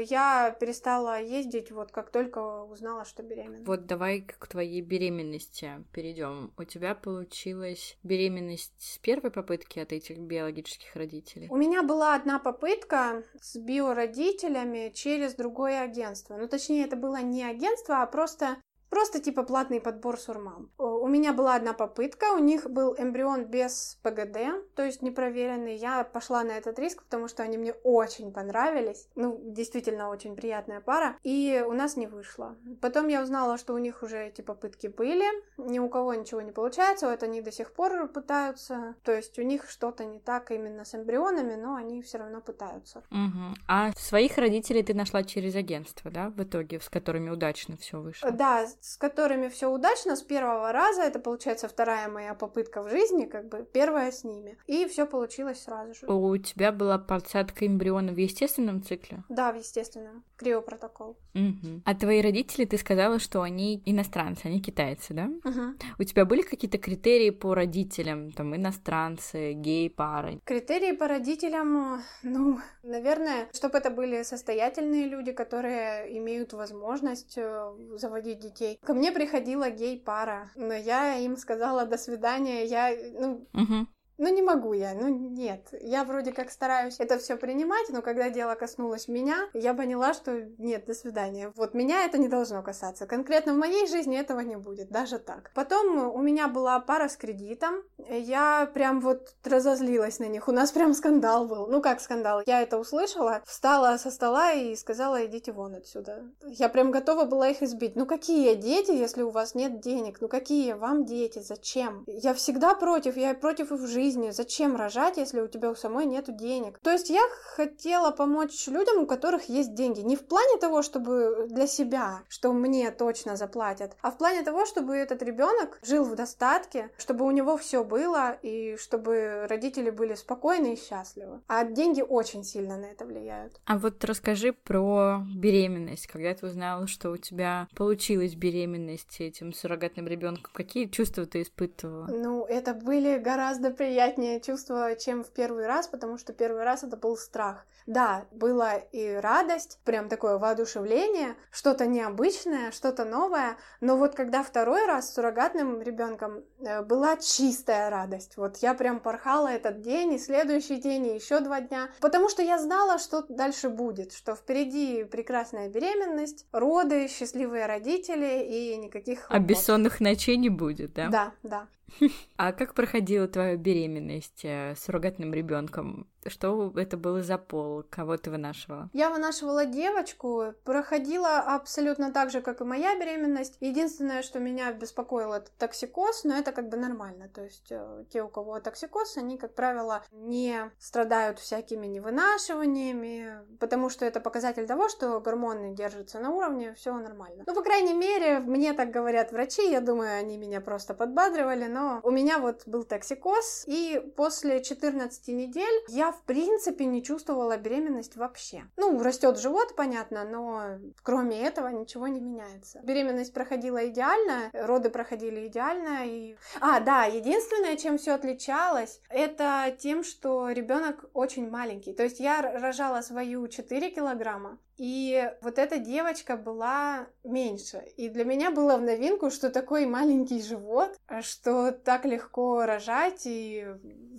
я перестала ездить вот как только узнала, что беременна. Вот давай к твоей беременности перейдем. У тебя получилась беременность с первой попытки от этих биологических родителей? У меня была одна попытка с биородителями через другое агентство. Ну, точнее, это было не агентство, а просто Просто типа платный подбор сурмам. У меня была одна попытка, у них был эмбрион без ПГД, то есть непроверенный. Я пошла на этот риск, потому что они мне очень понравились. Ну, действительно, очень приятная пара. И у нас не вышло. Потом я узнала, что у них уже эти попытки были. Ни у кого ничего не получается, вот они до сих пор пытаются. То есть у них что-то не так именно с эмбрионами, но они все равно пытаются. Угу. А своих родителей ты нашла через агентство, да, в итоге, с которыми удачно все вышло? Да, с которыми все удачно с первого раза. Это получается вторая моя попытка в жизни, как бы первая с ними. И все получилось сразу же. У тебя была подсадка эмбриона в естественном цикле? Да, в естественном. Криопротокол. Угу. А твои родители, ты сказала, что они иностранцы, они китайцы, да? Угу. У тебя были какие-то критерии по родителям, там, иностранцы, гей-пары? Критерии по родителям, ну, наверное, чтобы это были состоятельные люди, которые имеют возможность э, заводить детей. Ко мне приходила гей-пара, но я им сказала до свидания, я, ну, угу. Ну, не могу я, ну, нет. Я вроде как стараюсь это все принимать, но когда дело коснулось меня, я поняла, что нет, до свидания. Вот меня это не должно касаться. Конкретно в моей жизни этого не будет, даже так. Потом у меня была пара с кредитом. Я прям вот разозлилась на них. У нас прям скандал был. Ну, как скандал? Я это услышала, встала со стола и сказала, идите вон отсюда. Я прям готова была их избить. Ну, какие дети, если у вас нет денег? Ну, какие вам дети? Зачем? Я всегда против. Я против их в жизни жизни. Зачем рожать, если у тебя у самой нет денег? То есть я хотела помочь людям, у которых есть деньги. Не в плане того, чтобы для себя, что мне точно заплатят, а в плане того, чтобы этот ребенок жил в достатке, чтобы у него все было и чтобы родители были спокойны и счастливы. А деньги очень сильно на это влияют. А вот расскажи про беременность. Когда ты узнала, что у тебя получилась беременность этим суррогатным ребенком, какие чувства ты испытывала? Ну, это были гораздо приятнее приятнее чувство, чем в первый раз, потому что первый раз это был страх. Да, была и радость, прям такое воодушевление, что-то необычное, что-то новое, но вот когда второй раз с суррогатным ребенком э, была чистая радость. Вот я прям порхала этот день, и следующий день, и еще два дня, потому что я знала, что дальше будет, что впереди прекрасная беременность, роды, счастливые родители и никаких... А бессонных ночей не будет, да? Да, да. А как проходила твоя беременность э, с суррогатным ребенком? Что это было за пол? Кого ты вынашивала? Я вынашивала девочку, проходила абсолютно так же, как и моя беременность. Единственное, что меня беспокоило, это токсикоз, но это как бы нормально. То есть э, те, у кого токсикоз, они, как правило, не страдают всякими невынашиваниями, потому что это показатель того, что гормоны держатся на уровне, все нормально. Ну, по крайней мере, мне так говорят врачи, я думаю, они меня просто подбадривали, но у меня вот был токсикоз, и после 14 недель я в принципе не чувствовала беременность вообще. Ну, растет живот, понятно, но кроме этого ничего не меняется. Беременность проходила идеально, роды проходили идеально. И... А, да, единственное, чем все отличалось, это тем, что ребенок очень маленький. То есть я рожала свою 4 килограмма, и вот эта девочка была меньше. И для меня было в новинку, что такой маленький живот, что так легко рожать. И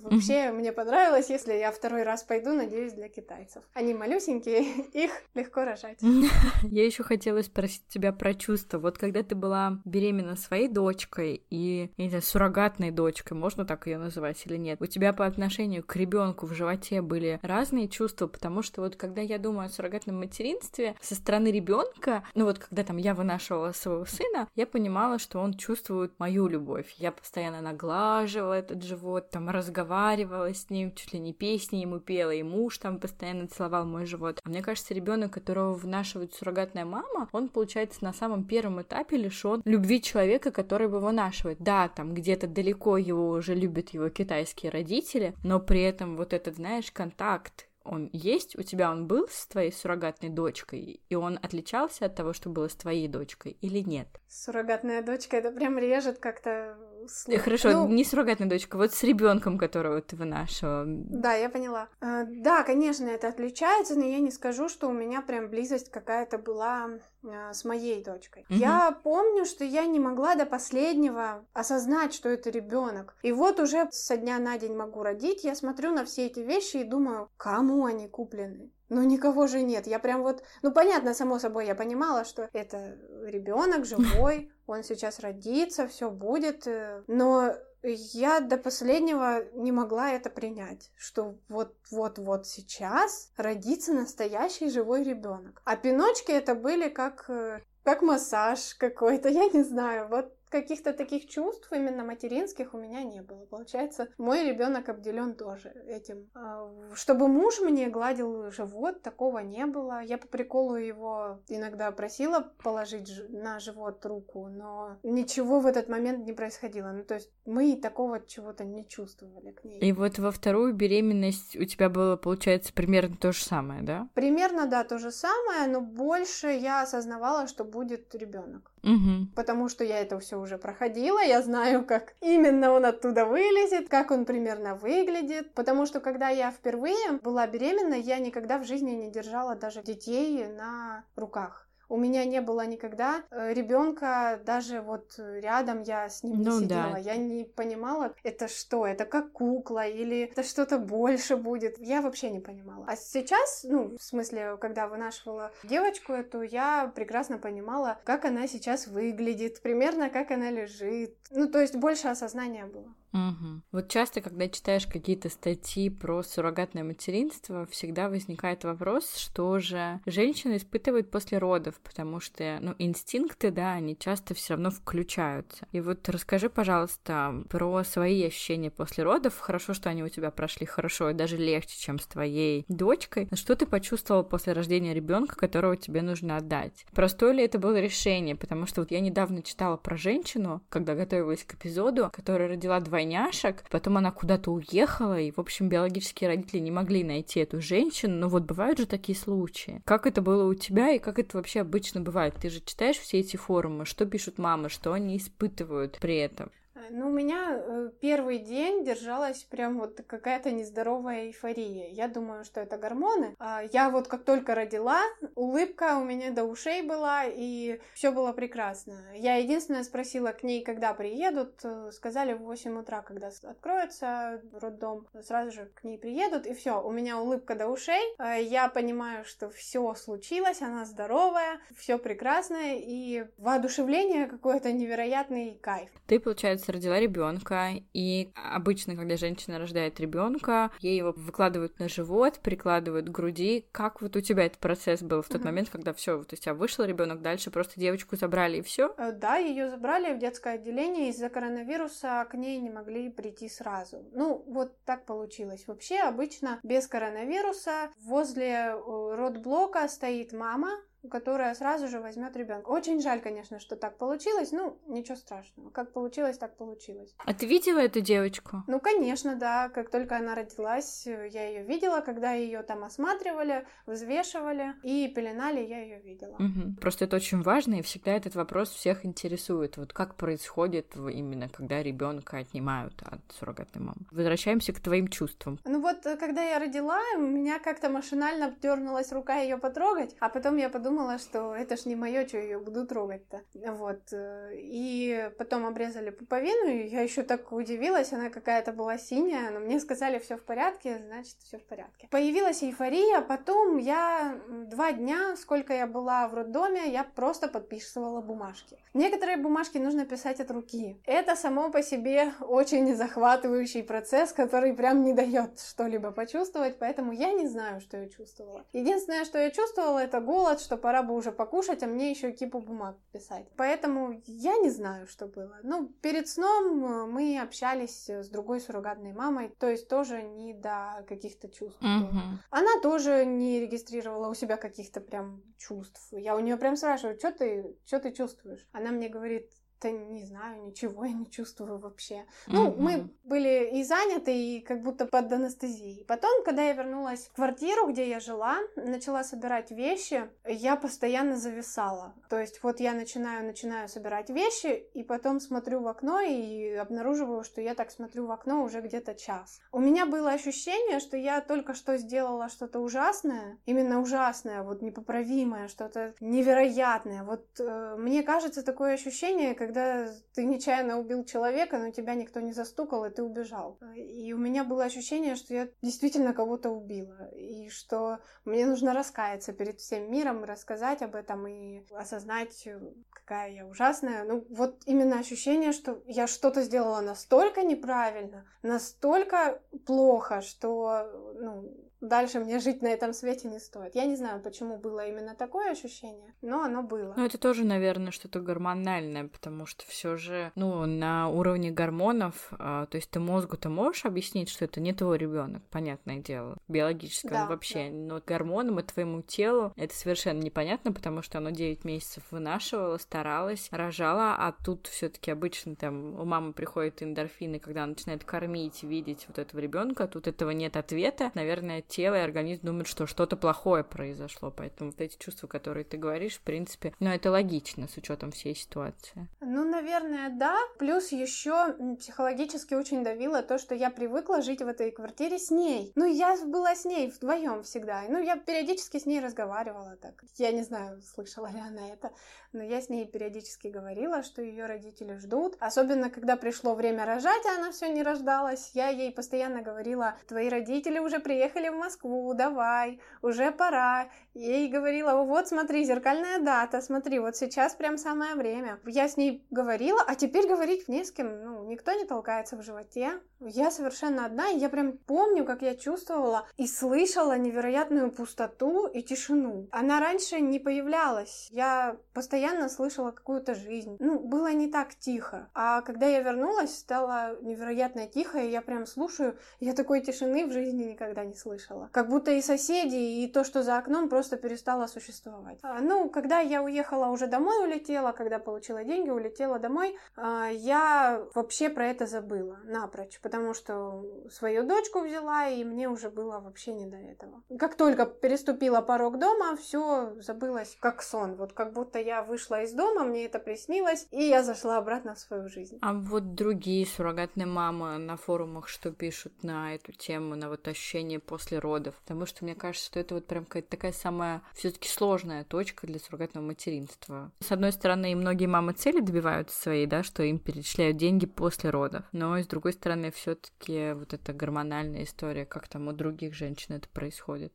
вообще mm-hmm. мне понравилось, если я второй раз пойду, надеюсь, для китайцев. Они малюсенькие, их легко рожать. Я еще хотела спросить тебя про чувства. Вот когда ты была беременна своей дочкой и, не знаю, суррогатной дочкой, можно так ее называть или нет, у тебя по отношению к ребенку в животе были разные чувства, потому что вот когда я думаю о суррогатном материнстве со стороны ребенка, ну вот когда там я вынашивала своего сына, я понимала, что он чувствует мою любовь. Я постоянно наглаживала этот живот, там разговаривала с ним, чуть ли не песни ему пела, и муж там постоянно целовал мой живот. А мне кажется, ребенок, которого вынашивает суррогатная мама, он, получается, на самом первом этапе лишен любви человека, который его вынашивает. Да, там где-то далеко его уже любят его китайские родители, но при этом вот этот, знаешь, контакт он есть, у тебя он был с твоей суррогатной дочкой, и он отличался от того, что было с твоей дочкой, или нет? Суррогатная дочка, это прям режет как-то слух. Хорошо, ну, не суррогатная дочка, вот с ребенком, которого ты вынашивала. Да, я поняла. А, да, конечно, это отличается, но я не скажу, что у меня прям близость какая-то была а, с моей дочкой. Угу. Я помню, что я не могла до последнего осознать, что это ребенок. И вот уже со дня на день могу родить, я смотрю на все эти вещи и думаю, кому они куплены? Ну, никого же нет. Я прям вот... Ну, понятно, само собой, я понимала, что это ребенок живой, он сейчас родится, все будет. Э, но я до последнего не могла это принять, что вот-вот-вот сейчас родится настоящий живой ребенок. А пиночки это были как э, как массаж какой-то, я не знаю, вот каких-то таких чувств именно материнских у меня не было. Получается, мой ребенок обделен тоже этим. А, чтобы муж мне гладил живот, такого не было. Я по приколу его иногда просила положить на живот руку, но ничего в этот момент не происходило. Ну, то есть мы такого чего-то не чувствовали к ней. И вот во вторую беременность у тебя было, получается, примерно то же самое, да? Примерно, да, то же самое, но больше я осознавала, что будет ребенок. Угу. Потому что я это все уже проходила, я знаю, как именно он оттуда вылезет, как он примерно выглядит. Потому что когда я впервые была беременна, я никогда в жизни не держала даже детей на руках. У меня не было никогда э, ребенка, даже вот рядом я с ним ну, не сидела. Да. Я не понимала, это что, это как кукла или это что-то больше будет. Я вообще не понимала. А сейчас, ну, в смысле, когда вынашивала девочку эту, я прекрасно понимала, как она сейчас выглядит, примерно как она лежит. Ну, то есть больше осознания было. Угу. Вот часто, когда читаешь какие-то статьи про суррогатное материнство, всегда возникает вопрос, что же женщина испытывает после родов, потому что, ну, инстинкты, да, они часто все равно включаются. И вот расскажи, пожалуйста, про свои ощущения после родов. Хорошо, что они у тебя прошли хорошо и даже легче, чем с твоей дочкой. Что ты почувствовала после рождения ребенка, которого тебе нужно отдать? Простое ли это было решение? Потому что вот я недавно читала про женщину, когда готовилась к эпизоду, которая родила два двойняшек, потом она куда-то уехала, и, в общем, биологические родители не могли найти эту женщину, но вот бывают же такие случаи. Как это было у тебя, и как это вообще обычно бывает? Ты же читаешь все эти форумы, что пишут мамы, что они испытывают при этом? Ну, у меня э, первый день держалась прям вот какая-то нездоровая эйфория. Я думаю, что это гормоны. А я вот как только родила, улыбка у меня до ушей была, и все было прекрасно. Я единственное спросила к ней, когда приедут. Э, сказали в 8 утра, когда откроется роддом, сразу же к ней приедут, и все. У меня улыбка до ушей. Э, я понимаю, что все случилось, она здоровая, все прекрасно, и воодушевление какое-то невероятный кайф. Ты, получается, родила ребенка, и обычно, когда женщина рождает ребенка, ей его выкладывают на живот, прикладывают к груди. Как вот у тебя этот процесс был в тот uh-huh. момент, когда все, вот у тебя вышел ребенок, дальше просто девочку забрали и все? Э, да, ее забрали в детское отделение из-за коронавируса, к ней не могли прийти сразу. Ну, вот так получилось. Вообще, обычно без коронавируса возле э, родблока стоит мама, которая сразу же возьмет ребенка. Очень жаль, конечно, что так получилось. Ну, ничего страшного. Как получилось, так получилось. А ты видела эту девочку? Ну, конечно, да. Как только она родилась, я ее видела. Когда ее там осматривали, взвешивали и пеленали, я ее видела. Угу. Просто это очень важно, и всегда этот вопрос всех интересует. Вот как происходит именно, когда ребенка отнимают от суррогатной мамы. Возвращаемся к твоим чувствам. Ну вот, когда я родила, у меня как-то машинально дернулась рука ее потрогать, а потом я подумала, подумала, что это ж не мое, что ее буду трогать-то. Вот. Э, и потом обрезали пуповину, и я еще так удивилась, она какая-то была синяя, но мне сказали, все в порядке, значит, все в порядке. Появилась эйфория, потом я два дня, сколько я была в роддоме, я просто подписывала бумажки. Некоторые бумажки нужно писать от руки. Это само по себе очень захватывающий процесс, который прям не дает что-либо почувствовать, поэтому я не знаю, что я чувствовала. Единственное, что я чувствовала, это голод, что пора бы уже покушать, а мне еще кипу бумаг писать. Поэтому я не знаю, что было. Ну, перед сном э, мы общались с другой суррогатной мамой, то есть тоже не до каких-то чувств. Угу. Она тоже не регистрировала у себя каких-то прям чувств. Я у нее прям спрашиваю, что ты, что ты чувствуешь? Она мне говорит, да не знаю, ничего я не чувствую вообще. Mm-hmm. Ну, мы были и заняты, и как будто под анестезией. Потом, когда я вернулась в квартиру, где я жила, начала собирать вещи, я постоянно зависала. То есть вот я начинаю, начинаю собирать вещи, и потом смотрю в окно и обнаруживаю, что я так смотрю в окно уже где-то час. У меня было ощущение, что я только что сделала что-то ужасное, именно ужасное, вот непоправимое, что-то невероятное. Вот э, мне кажется, такое ощущение, как когда ты нечаянно убил человека, но тебя никто не застукал, и ты убежал. И у меня было ощущение, что я действительно кого-то убила, и что мне нужно раскаяться перед всем миром, рассказать об этом и осознать, какая я ужасная. Ну, вот именно ощущение, что я что-то сделала настолько неправильно, настолько плохо, что, ну, дальше мне жить на этом свете не стоит. Я не знаю, почему было именно такое ощущение, но оно было. Ну, это тоже, наверное, что-то гормональное, потому что все же, ну, на уровне гормонов, а, то есть ты мозгу-то можешь объяснить, что это не твой ребенок, понятное дело, биологическое да, вообще, да. но гормонам и твоему телу это совершенно непонятно, потому что оно 9 месяцев вынашивало, старалось, рожало, а тут все таки обычно там у мамы приходят эндорфины, когда она начинает кормить, видеть вот этого ребенка, тут этого нет ответа, наверное, тело и организм думают, что что-то плохое произошло. Поэтому вот эти чувства, которые ты говоришь, в принципе, ну, это логично с учетом всей ситуации. Ну, наверное, да. Плюс еще психологически очень давило то, что я привыкла жить в этой квартире с ней. Ну, я была с ней вдвоем всегда. Ну, я периодически с ней разговаривала так. Я не знаю, слышала ли она это, но я с ней периодически говорила, что ее родители ждут. Особенно, когда пришло время рожать, а она все не рождалась. Я ей постоянно говорила, твои родители уже приехали в Москву, давай, уже пора. Ей говорила, вот смотри, зеркальная дата, смотри, вот сейчас прям самое время. Я с ней говорила, а теперь говорить не с кем, ну, никто не толкается в животе. Я совершенно одна, и я прям помню, как я чувствовала и слышала невероятную пустоту и тишину. Она раньше не появлялась. Я постоянно слышала какую-то жизнь. Ну, было не так тихо. А когда я вернулась, стало невероятно тихо, и я прям слушаю, я такой тишины в жизни никогда не слышала слышала. Как будто и соседи, и то, что за окном, просто перестало существовать. А, ну, когда я уехала уже домой, улетела, когда получила деньги, улетела домой, а, я вообще про это забыла напрочь, потому что свою дочку взяла, и мне уже было вообще не до этого. Как только переступила порог дома, все забылось как сон. Вот как будто я вышла из дома, мне это приснилось, и я зашла обратно в свою жизнь. А вот другие суррогатные мамы на форумах что пишут на эту тему, на вот ощущение после родов? Потому что мне кажется, что это вот прям какая-то такая самая все таки сложная точка для суррогатного материнства. С одной стороны, и многие мамы цели добиваются своей, да, что им перечисляют деньги после родов. Но с другой стороны, все таки вот эта гормональная история, как там у других женщин это происходит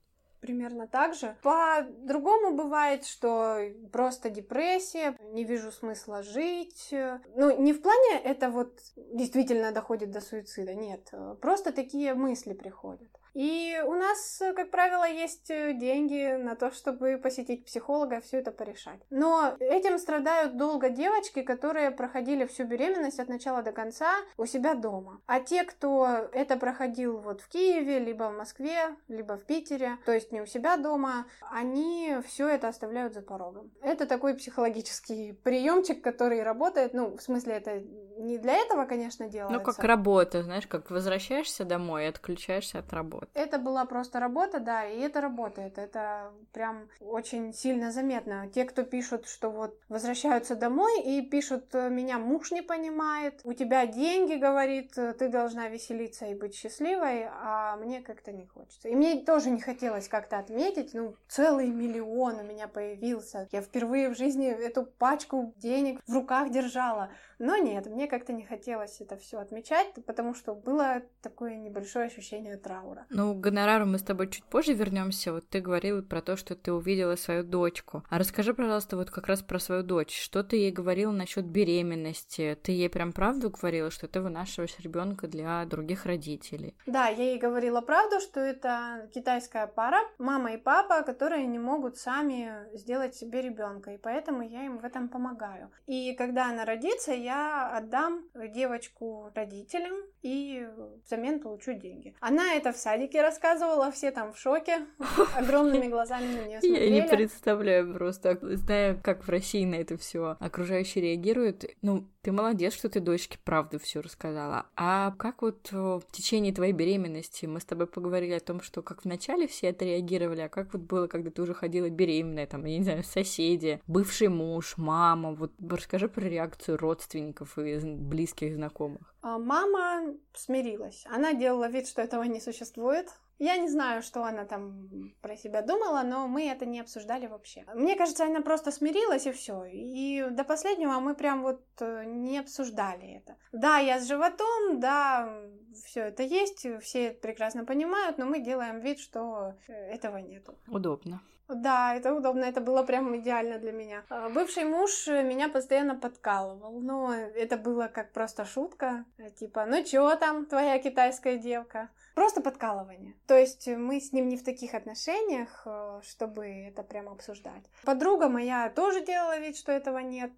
примерно так же. По-другому бывает, что просто депрессия, не вижу смысла жить. Ну, не в плане это вот действительно доходит до суицида, нет. Просто такие мысли приходят. И у нас, как правило, есть э, деньги на то, чтобы посетить психолога, все это порешать. Но этим страдают долго девочки, которые проходили всю беременность от начала до конца у себя дома. А те, кто это проходил вот в Киеве, либо в Москве, либо в Питере, то есть не у себя дома, они все это оставляют за порогом. Это такой психологический приемчик, который работает. Ну, в смысле, это не для этого, конечно, делается. Ну, как работа, знаешь, как возвращаешься домой и отключаешься от работы. Это была просто работа, да, и это работает. Это прям очень сильно заметно. Те, кто пишут, что вот возвращаются домой и пишут, э, меня муж не понимает, у тебя деньги, говорит, э, ты должна веселиться и быть счастливой, а мне как-то не хочется. И мне тоже не хотелось как-то отметить, ну, целый миллион у меня появился. Я впервые в жизни эту пачку денег в руках держала. Но нет, мне как-то не хотелось это все отмечать, потому что было такое небольшое ощущение траура. Ну, к гонорару мы с тобой чуть позже вернемся. Вот ты говорила про то, что ты увидела свою дочку. А расскажи, пожалуйста, вот как раз про свою дочь. Что ты ей говорила насчет беременности? Ты ей прям правду говорила, что ты вынашиваешь ребенка для других родителей? Да, я ей говорила правду, что это китайская пара, мама и папа, которые не могут сами сделать себе ребенка, и поэтому я им в этом помогаю. И когда она родится, я отдам девочку родителям и взамен получу деньги. Она это в садике рассказывала, все там в шоке, огромными глазами на нее смотрели. Я не представляю просто, зная, как в России на это все окружающие реагируют. Ну, ты молодец, что ты дочке правду все рассказала. А как вот в течение твоей беременности мы с тобой поговорили о том, что как вначале все отреагировали, а как вот было, когда ты уже ходила беременная, там, я не знаю, соседи, бывший муж, мама, вот расскажи про реакцию родственников и близких знакомых. А мама смирилась. Она делала вид, что этого не существует. Я не знаю, что она там про себя думала, но мы это не обсуждали вообще. Мне кажется, она просто смирилась и все. И до последнего мы прям вот э, не обсуждали это. Да, я с животом, да, все это есть, все это прекрасно понимают, но мы делаем вид, что э, этого нету. Удобно. Да, это удобно, это было прям идеально для меня. А, бывший муж меня постоянно подкалывал, но это было как просто шутка, типа, ну чё там, твоя китайская девка? Просто подкалывание. То есть мы с ним не в таких отношениях, э, чтобы это прямо обсуждать. Подруга моя тоже делала вид, что этого нет.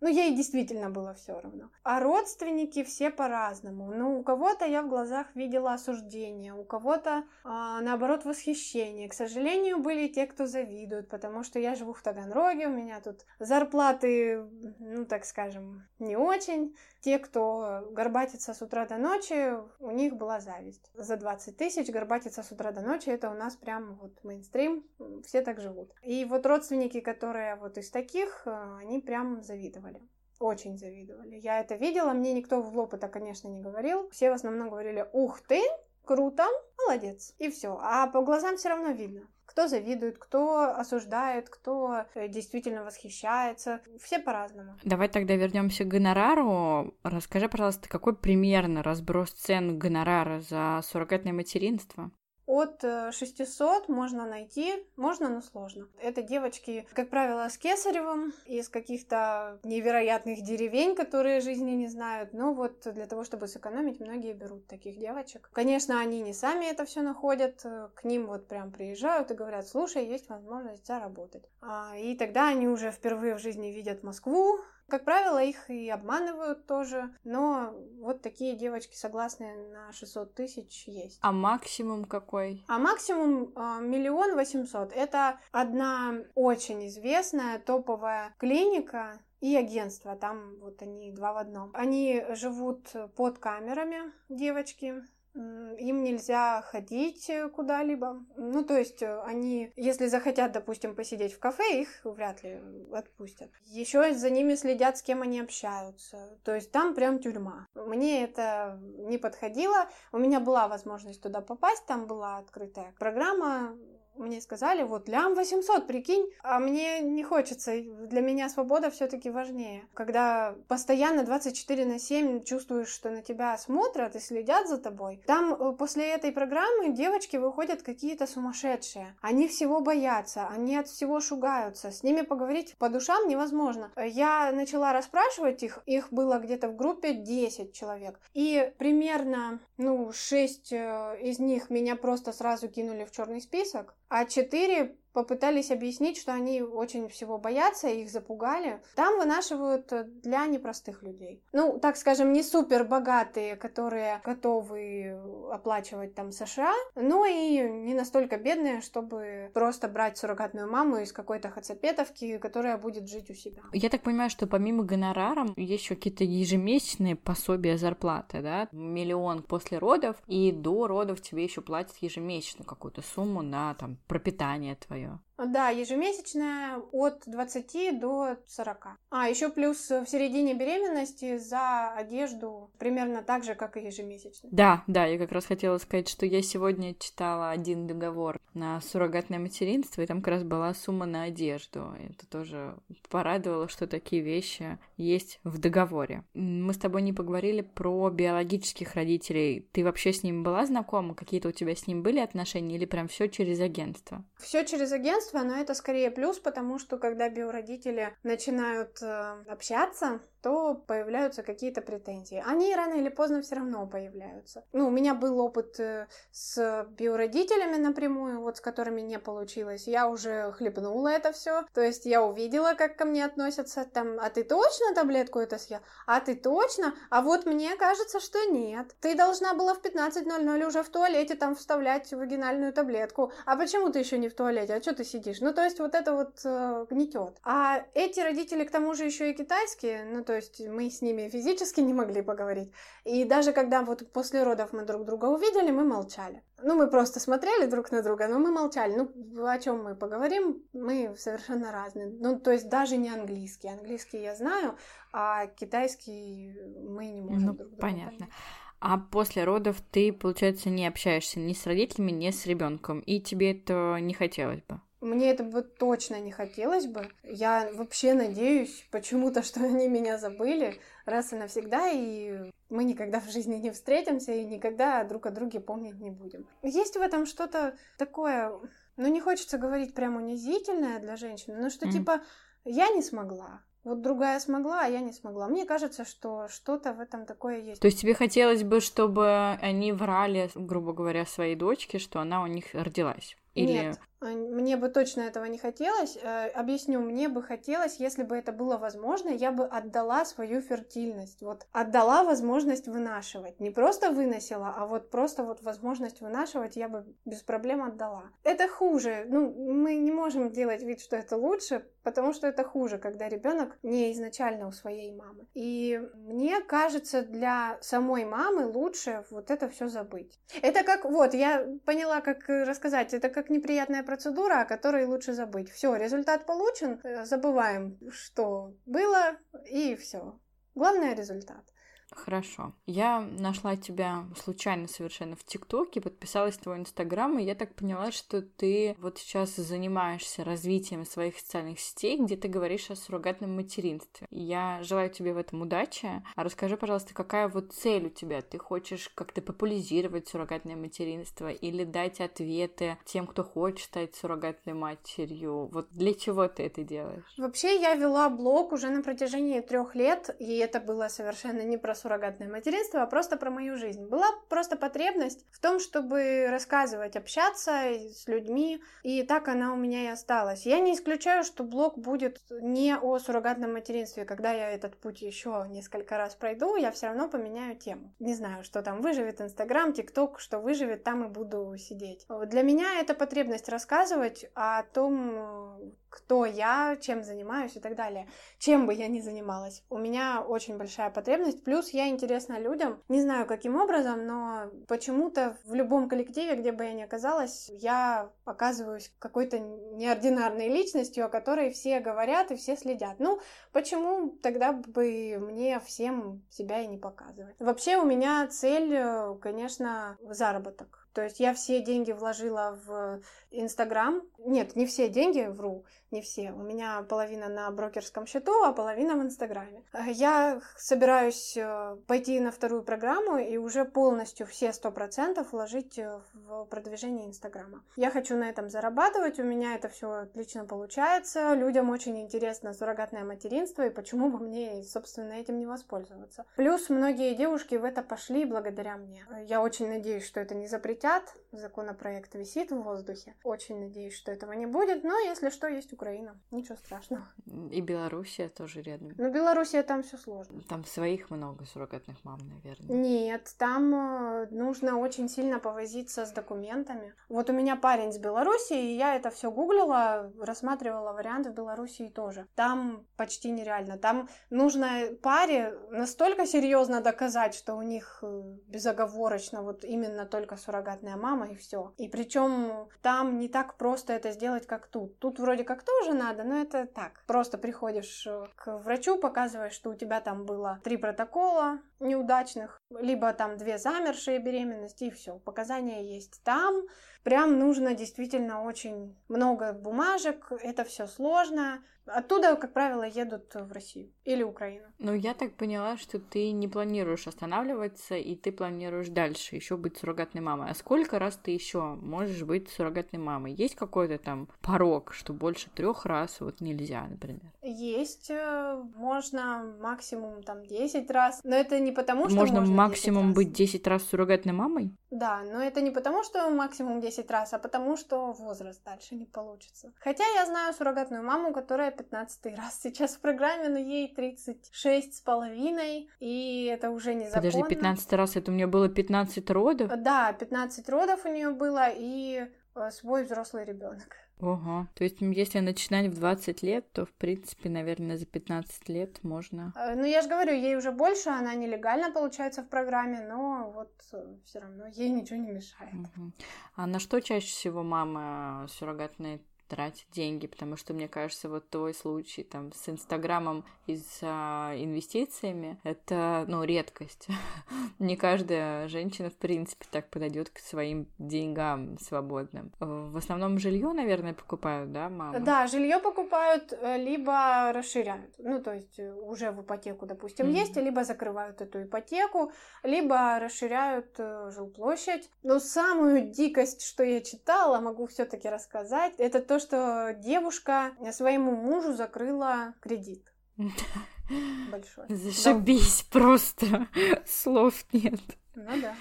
Ну, ей действительно было все равно. А родственники все по-разному. Ну, у кого-то я в глазах видела осуждение, у кого-то, а, наоборот, восхищение. К сожалению, были те, кто завидуют, потому что я живу в Таганроге, у меня тут зарплаты, ну, так скажем, не очень. Те, кто горбатится с утра до ночи, у них была зависть. За 20 тысяч горбатиться с утра до ночи, это у нас прям вот мейнстрим, все так живут. И вот родственники, которые вот из таких, э, они прям завидовали. Очень завидовали. Я это видела, мне никто в лоб это, конечно, не говорил. Все в основном говорили, ух ты, круто, молодец. И все. А по глазам все равно видно. Кто завидует, кто осуждает, кто э, действительно восхищается. Все по-разному. Давай тогда вернемся к гонорару. Расскажи, пожалуйста, какой примерно разброс цен гонорара за суррогатное материнство? От 600 э, можно найти, можно, но сложно. Это девочки, как правило, с кесаревым, из каких-то невероятных деревень, которые жизни не знают. Но вот для того, чтобы сэкономить, многие берут таких девочек. Конечно, они не сами это все находят, э, к ним вот прям приезжают и говорят, слушай, есть возможность заработать. А, и тогда они уже впервые в жизни видят Москву, Как правило, их и обманывают тоже, но вот такие девочки согласны на 600 тысяч есть. А максимум какой? А максимум а, миллион восемьсот. Это одна очень известная топовая клиника, и агентство, там вот они два в одном. Они живут под камерами, девочки, им нельзя ходить э, куда-либо. Ну, то есть э, они, если захотят, допустим, посидеть в кафе, их вряд ли отпустят. Еще за ними следят, с кем они общаются. То есть там прям тюрьма. Мне это не подходило. У меня была возможность туда попасть, там была открытая программа мне сказали, вот лям 800, прикинь, а мне не хочется, для меня свобода все-таки важнее. Когда постоянно 24 на 7 чувствуешь, что на тебя смотрят и следят за тобой, там э, после этой программы девочки выходят какие-то сумасшедшие. Они всего боятся, они от всего шугаются, с ними поговорить по душам невозможно. Я начала расспрашивать их, их было где-то в группе 10 человек, и примерно, ну, 6 э, из них меня просто сразу кинули в черный список, а четыре попытались объяснить, что они очень всего боятся, их запугали. Там вынашивают э, для непростых людей. Ну, так скажем, не супер богатые, которые готовы оплачивать там США, но и не настолько бедные, чтобы просто брать суррогатную маму из какой-то хацапетовки, которая будет жить у себя. Я так понимаю, что помимо гонорара есть еще какие-то ежемесячные пособия зарплаты, да? Миллион после родов, и до родов тебе еще платят ежемесячно какую-то сумму на там пропитание твое you. Да, ежемесячная от 20 до 40. А, еще плюс в середине беременности за одежду примерно так же, как и ежемесячно. Да, да, я как раз хотела сказать, что я сегодня читала один договор на суррогатное материнство, и там как раз была сумма на одежду. Это тоже порадовало, что такие вещи есть в договоре. Мы с тобой не поговорили про биологических родителей. Ты вообще с ним была знакома? Какие-то у тебя с ним были отношения или прям все через агентство? Все через агентство, но это скорее плюс, потому что когда биородители начинают э, общаться, то появляются какие-то претензии. Они рано или поздно все равно появляются. Ну, у меня был опыт э, с биородителями напрямую, вот с которыми не получилось. Я уже хлебнула это все. То есть я увидела, как ко мне относятся. Там, а ты точно таблетку это съел? А ты точно? А вот мне кажется, что нет. Ты должна была в 15.00 уже в туалете там вставлять вагинальную таблетку. А почему ты еще не в туалете? А что ты сидишь? Ну, то есть вот это вот э, гнетет. А эти родители, к тому же, еще и китайские, ну, то есть мы с ними физически не могли поговорить. И даже когда вот после родов мы друг друга увидели, мы молчали. Ну, мы просто смотрели друг на друга, но мы молчали. Ну, о чем мы поговорим, мы совершенно разные. Ну, то есть даже не английский. Английский я знаю, а китайский мы не можем ну, друг друга понятно. понять. А после родов ты, получается, не общаешься ни с родителями, ни с ребенком, и тебе это не хотелось бы? Мне это бы точно не хотелось бы. Я вообще надеюсь почему-то, что они меня забыли раз и навсегда, и мы никогда в жизни не встретимся и никогда друг о друге помнить не будем. Есть в этом что-то такое, ну не хочется говорить прям унизительное для женщины, но что mm. типа я не смогла, вот другая смогла, а я не смогла. Мне кажется, что что-то в этом такое есть. То есть тебе хотелось бы, чтобы они врали, грубо говоря, своей дочке, что она у них родилась? Или... Нет, а, мне бы точно этого не хотелось. Э, объясню, мне бы хотелось, если бы это было возможно, я бы отдала свою фертильность. Вот отдала возможность вынашивать. Не просто выносила, а вот просто вот возможность вынашивать я бы без проблем отдала. Это хуже. Ну, мы не можем делать вид, что это лучше, потому что это хуже, когда ребенок не изначально у своей мамы. И мне кажется, для самой мамы лучше вот это все забыть. Это как, вот, я поняла, как рассказать, это как неприятная процедура, о которой лучше забыть. Все, результат получен, э, забываем, что было, и все. Главное результат. Хорошо. Я нашла тебя случайно совершенно в ТикТоке, подписалась в твой Инстаграм, и я так поняла, что ты вот сейчас занимаешься развитием своих социальных сетей, где ты говоришь о суррогатном материнстве. Я желаю тебе в этом удачи. А расскажи, пожалуйста, какая вот цель у тебя? Ты хочешь как-то популяризировать суррогатное материнство или дать ответы тем, кто хочет стать суррогатной матерью? Вот для чего ты это делаешь? Вообще, я вела блог уже на протяжении трех лет, и это было совершенно непросто суррогатное материнство, а просто про мою жизнь. Была просто потребность в том, чтобы рассказывать, общаться с людьми, и так она у меня и осталась. Я не исключаю, что блог будет не о суррогатном материнстве. Когда я этот путь еще несколько раз пройду, я все равно поменяю тему. Не знаю, что там выживет Инстаграм, ТикТок, что выживет, там и буду сидеть. Для меня это потребность рассказывать о том, кто я, чем занимаюсь и так далее. Чем бы я ни занималась. У меня очень большая потребность. Плюс я интересна людям. Не знаю, каким образом, но почему-то в любом коллективе, где бы я ни оказалась, я оказываюсь какой-то неординарной личностью, о которой все говорят и все следят. Ну, почему тогда бы мне всем себя и не показывать? Вообще у меня цель, э, конечно, заработок. То есть я все деньги вложила в Инстаграм. Нет, не все деньги, вру не все. У меня половина на брокерском счету, а половина в Инстаграме. Я собираюсь э, пойти на вторую программу и уже полностью все сто процентов вложить э, в продвижение Инстаграма. Я хочу на этом зарабатывать, у меня это все отлично получается. Людям очень интересно суррогатное материнство, и почему бы мне, собственно, этим не воспользоваться. Плюс многие девушки в это пошли благодаря мне. Я очень надеюсь, что это не запретят. Законопроект висит в воздухе. Очень надеюсь, что этого не будет, но если что, есть Украина. Ничего страшного. И Белоруссия тоже рядом. Ну, Белоруссия там все сложно. Там своих много суррогатных мам, наверное. Нет, там э, нужно очень сильно повозиться с документами. Вот у меня парень с Белоруссии, и я это все гуглила, рассматривала варианты в Белоруссии тоже. Там почти нереально. Там нужно паре настолько серьезно доказать, что у них э, безоговорочно вот именно только суррогатная мама и все. И причем там не так просто это сделать, как тут. Тут вроде как тоже надо, но это так. Просто приходишь э, к врачу, показываешь, что у тебя там было три протокола неудачных, либо там две замершие беременности, и все. Показания есть там. Прям нужно действительно очень много бумажек, это все сложно. Оттуда, как правило, едут в Россию или Украину. Ну, я так поняла, что ты не планируешь останавливаться, и ты планируешь дальше еще быть суррогатной мамой. А сколько раз ты еще можешь быть суррогатной мамой? Есть какой-то там порог, что больше трех раз вот нельзя, например? Есть, э, можно максимум там 10 раз, но это не потому, что можно, можно максимум 10 быть 10 раз суррогатной мамой? Да, но это не потому, что максимум 10 раз, а потому, что возраст дальше не получится. Хотя я знаю суррогатную маму, которая 15 раз сейчас в программе, но ей 36 с половиной, и это уже не законно. Подожди, 15 раз, это у нее было 15 родов? Да, 15 родов у нее было, и э, свой взрослый ребенок. Ого. То есть, если начинать в 20 лет, то, в принципе, наверное, за 15 лет можно... Э, ну, я же говорю, ей уже больше, она нелегально получается в программе, но вот э, все равно ей ничего не мешает. Угу. А на что чаще всего мама суррогатные тратить деньги, потому что, мне кажется, вот твой случай там с Инстаграмом и с а, инвестициями, это, ну, редкость. Не каждая женщина, в принципе, так подойдет к своим деньгам свободным. В основном жилье, наверное, покупают, да, мама? Да, жилье покупают, э, либо расширяют. Ну, то есть э, уже в ипотеку, допустим, mm-hmm. есть, либо закрывают эту ипотеку, либо расширяют э, жилплощадь. Но самую дикость, что я читала, могу все-таки рассказать, это то, то, что девушка своему мужу закрыла кредит. Большой. Зашибись да. просто. Слов нет. Ну да.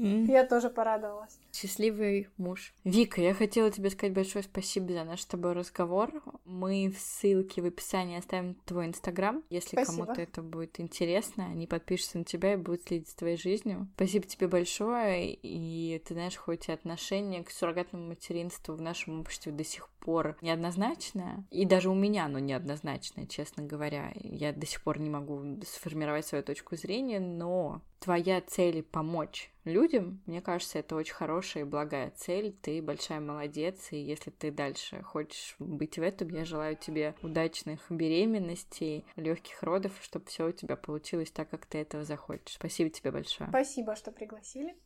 Mm. Я тоже порадовалась. Счастливый муж. Вика, я хотела тебе сказать большое спасибо за наш с тобой разговор. Мы в ссылке в описании оставим твой инстаграм. Если спасибо. кому-то это будет интересно, они подпишутся на тебя и будут следить за твоей жизнью. Спасибо тебе большое. И ты знаешь, хоть и отношение к суррогатному материнству в нашем обществе до сих пор неоднозначное, и даже у меня оно неоднозначное, честно говоря. Я до сих пор не могу сформировать свою точку зрения, но твоя цель помочь людям, мне кажется, это очень хорошая и благая цель. Ты большая молодец, и если ты дальше хочешь быть в этом, я желаю тебе удачных беременностей, легких родов, чтобы все у тебя получилось так, как ты этого захочешь. Спасибо тебе большое. Спасибо, что пригласили.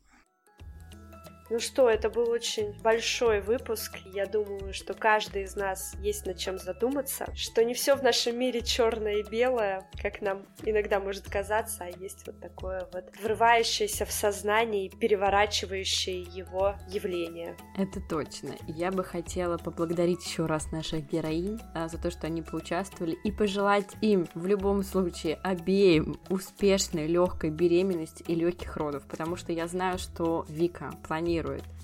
Ну что, это был очень большой выпуск. Я думаю, что каждый из нас есть над чем задуматься, что не все в нашем мире черное и белое, как нам иногда может казаться, а есть вот такое вот врывающееся в сознание и переворачивающее его явление. Это точно. Я бы хотела поблагодарить еще раз наших героинь а, за то, что они поучаствовали, и пожелать им в любом случае обеим успешной, легкой беременности и легких родов, потому что я знаю, что Вика планирует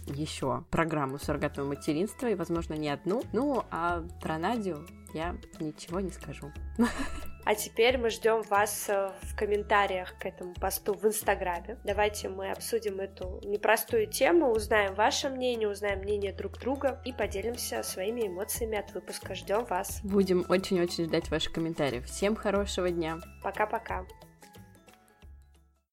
еще программу суррогатного материнства, и, возможно, не одну. Ну, а про Надю я ничего не скажу. А теперь мы ждем вас э, в комментариях к этому посту в Инстаграме. Давайте мы обсудим эту непростую тему, узнаем ваше мнение, узнаем мнение друг друга и поделимся своими эмоциями от выпуска. Ждем вас. Будем очень-очень ждать ваших комментариев. Всем хорошего дня. Пока-пока.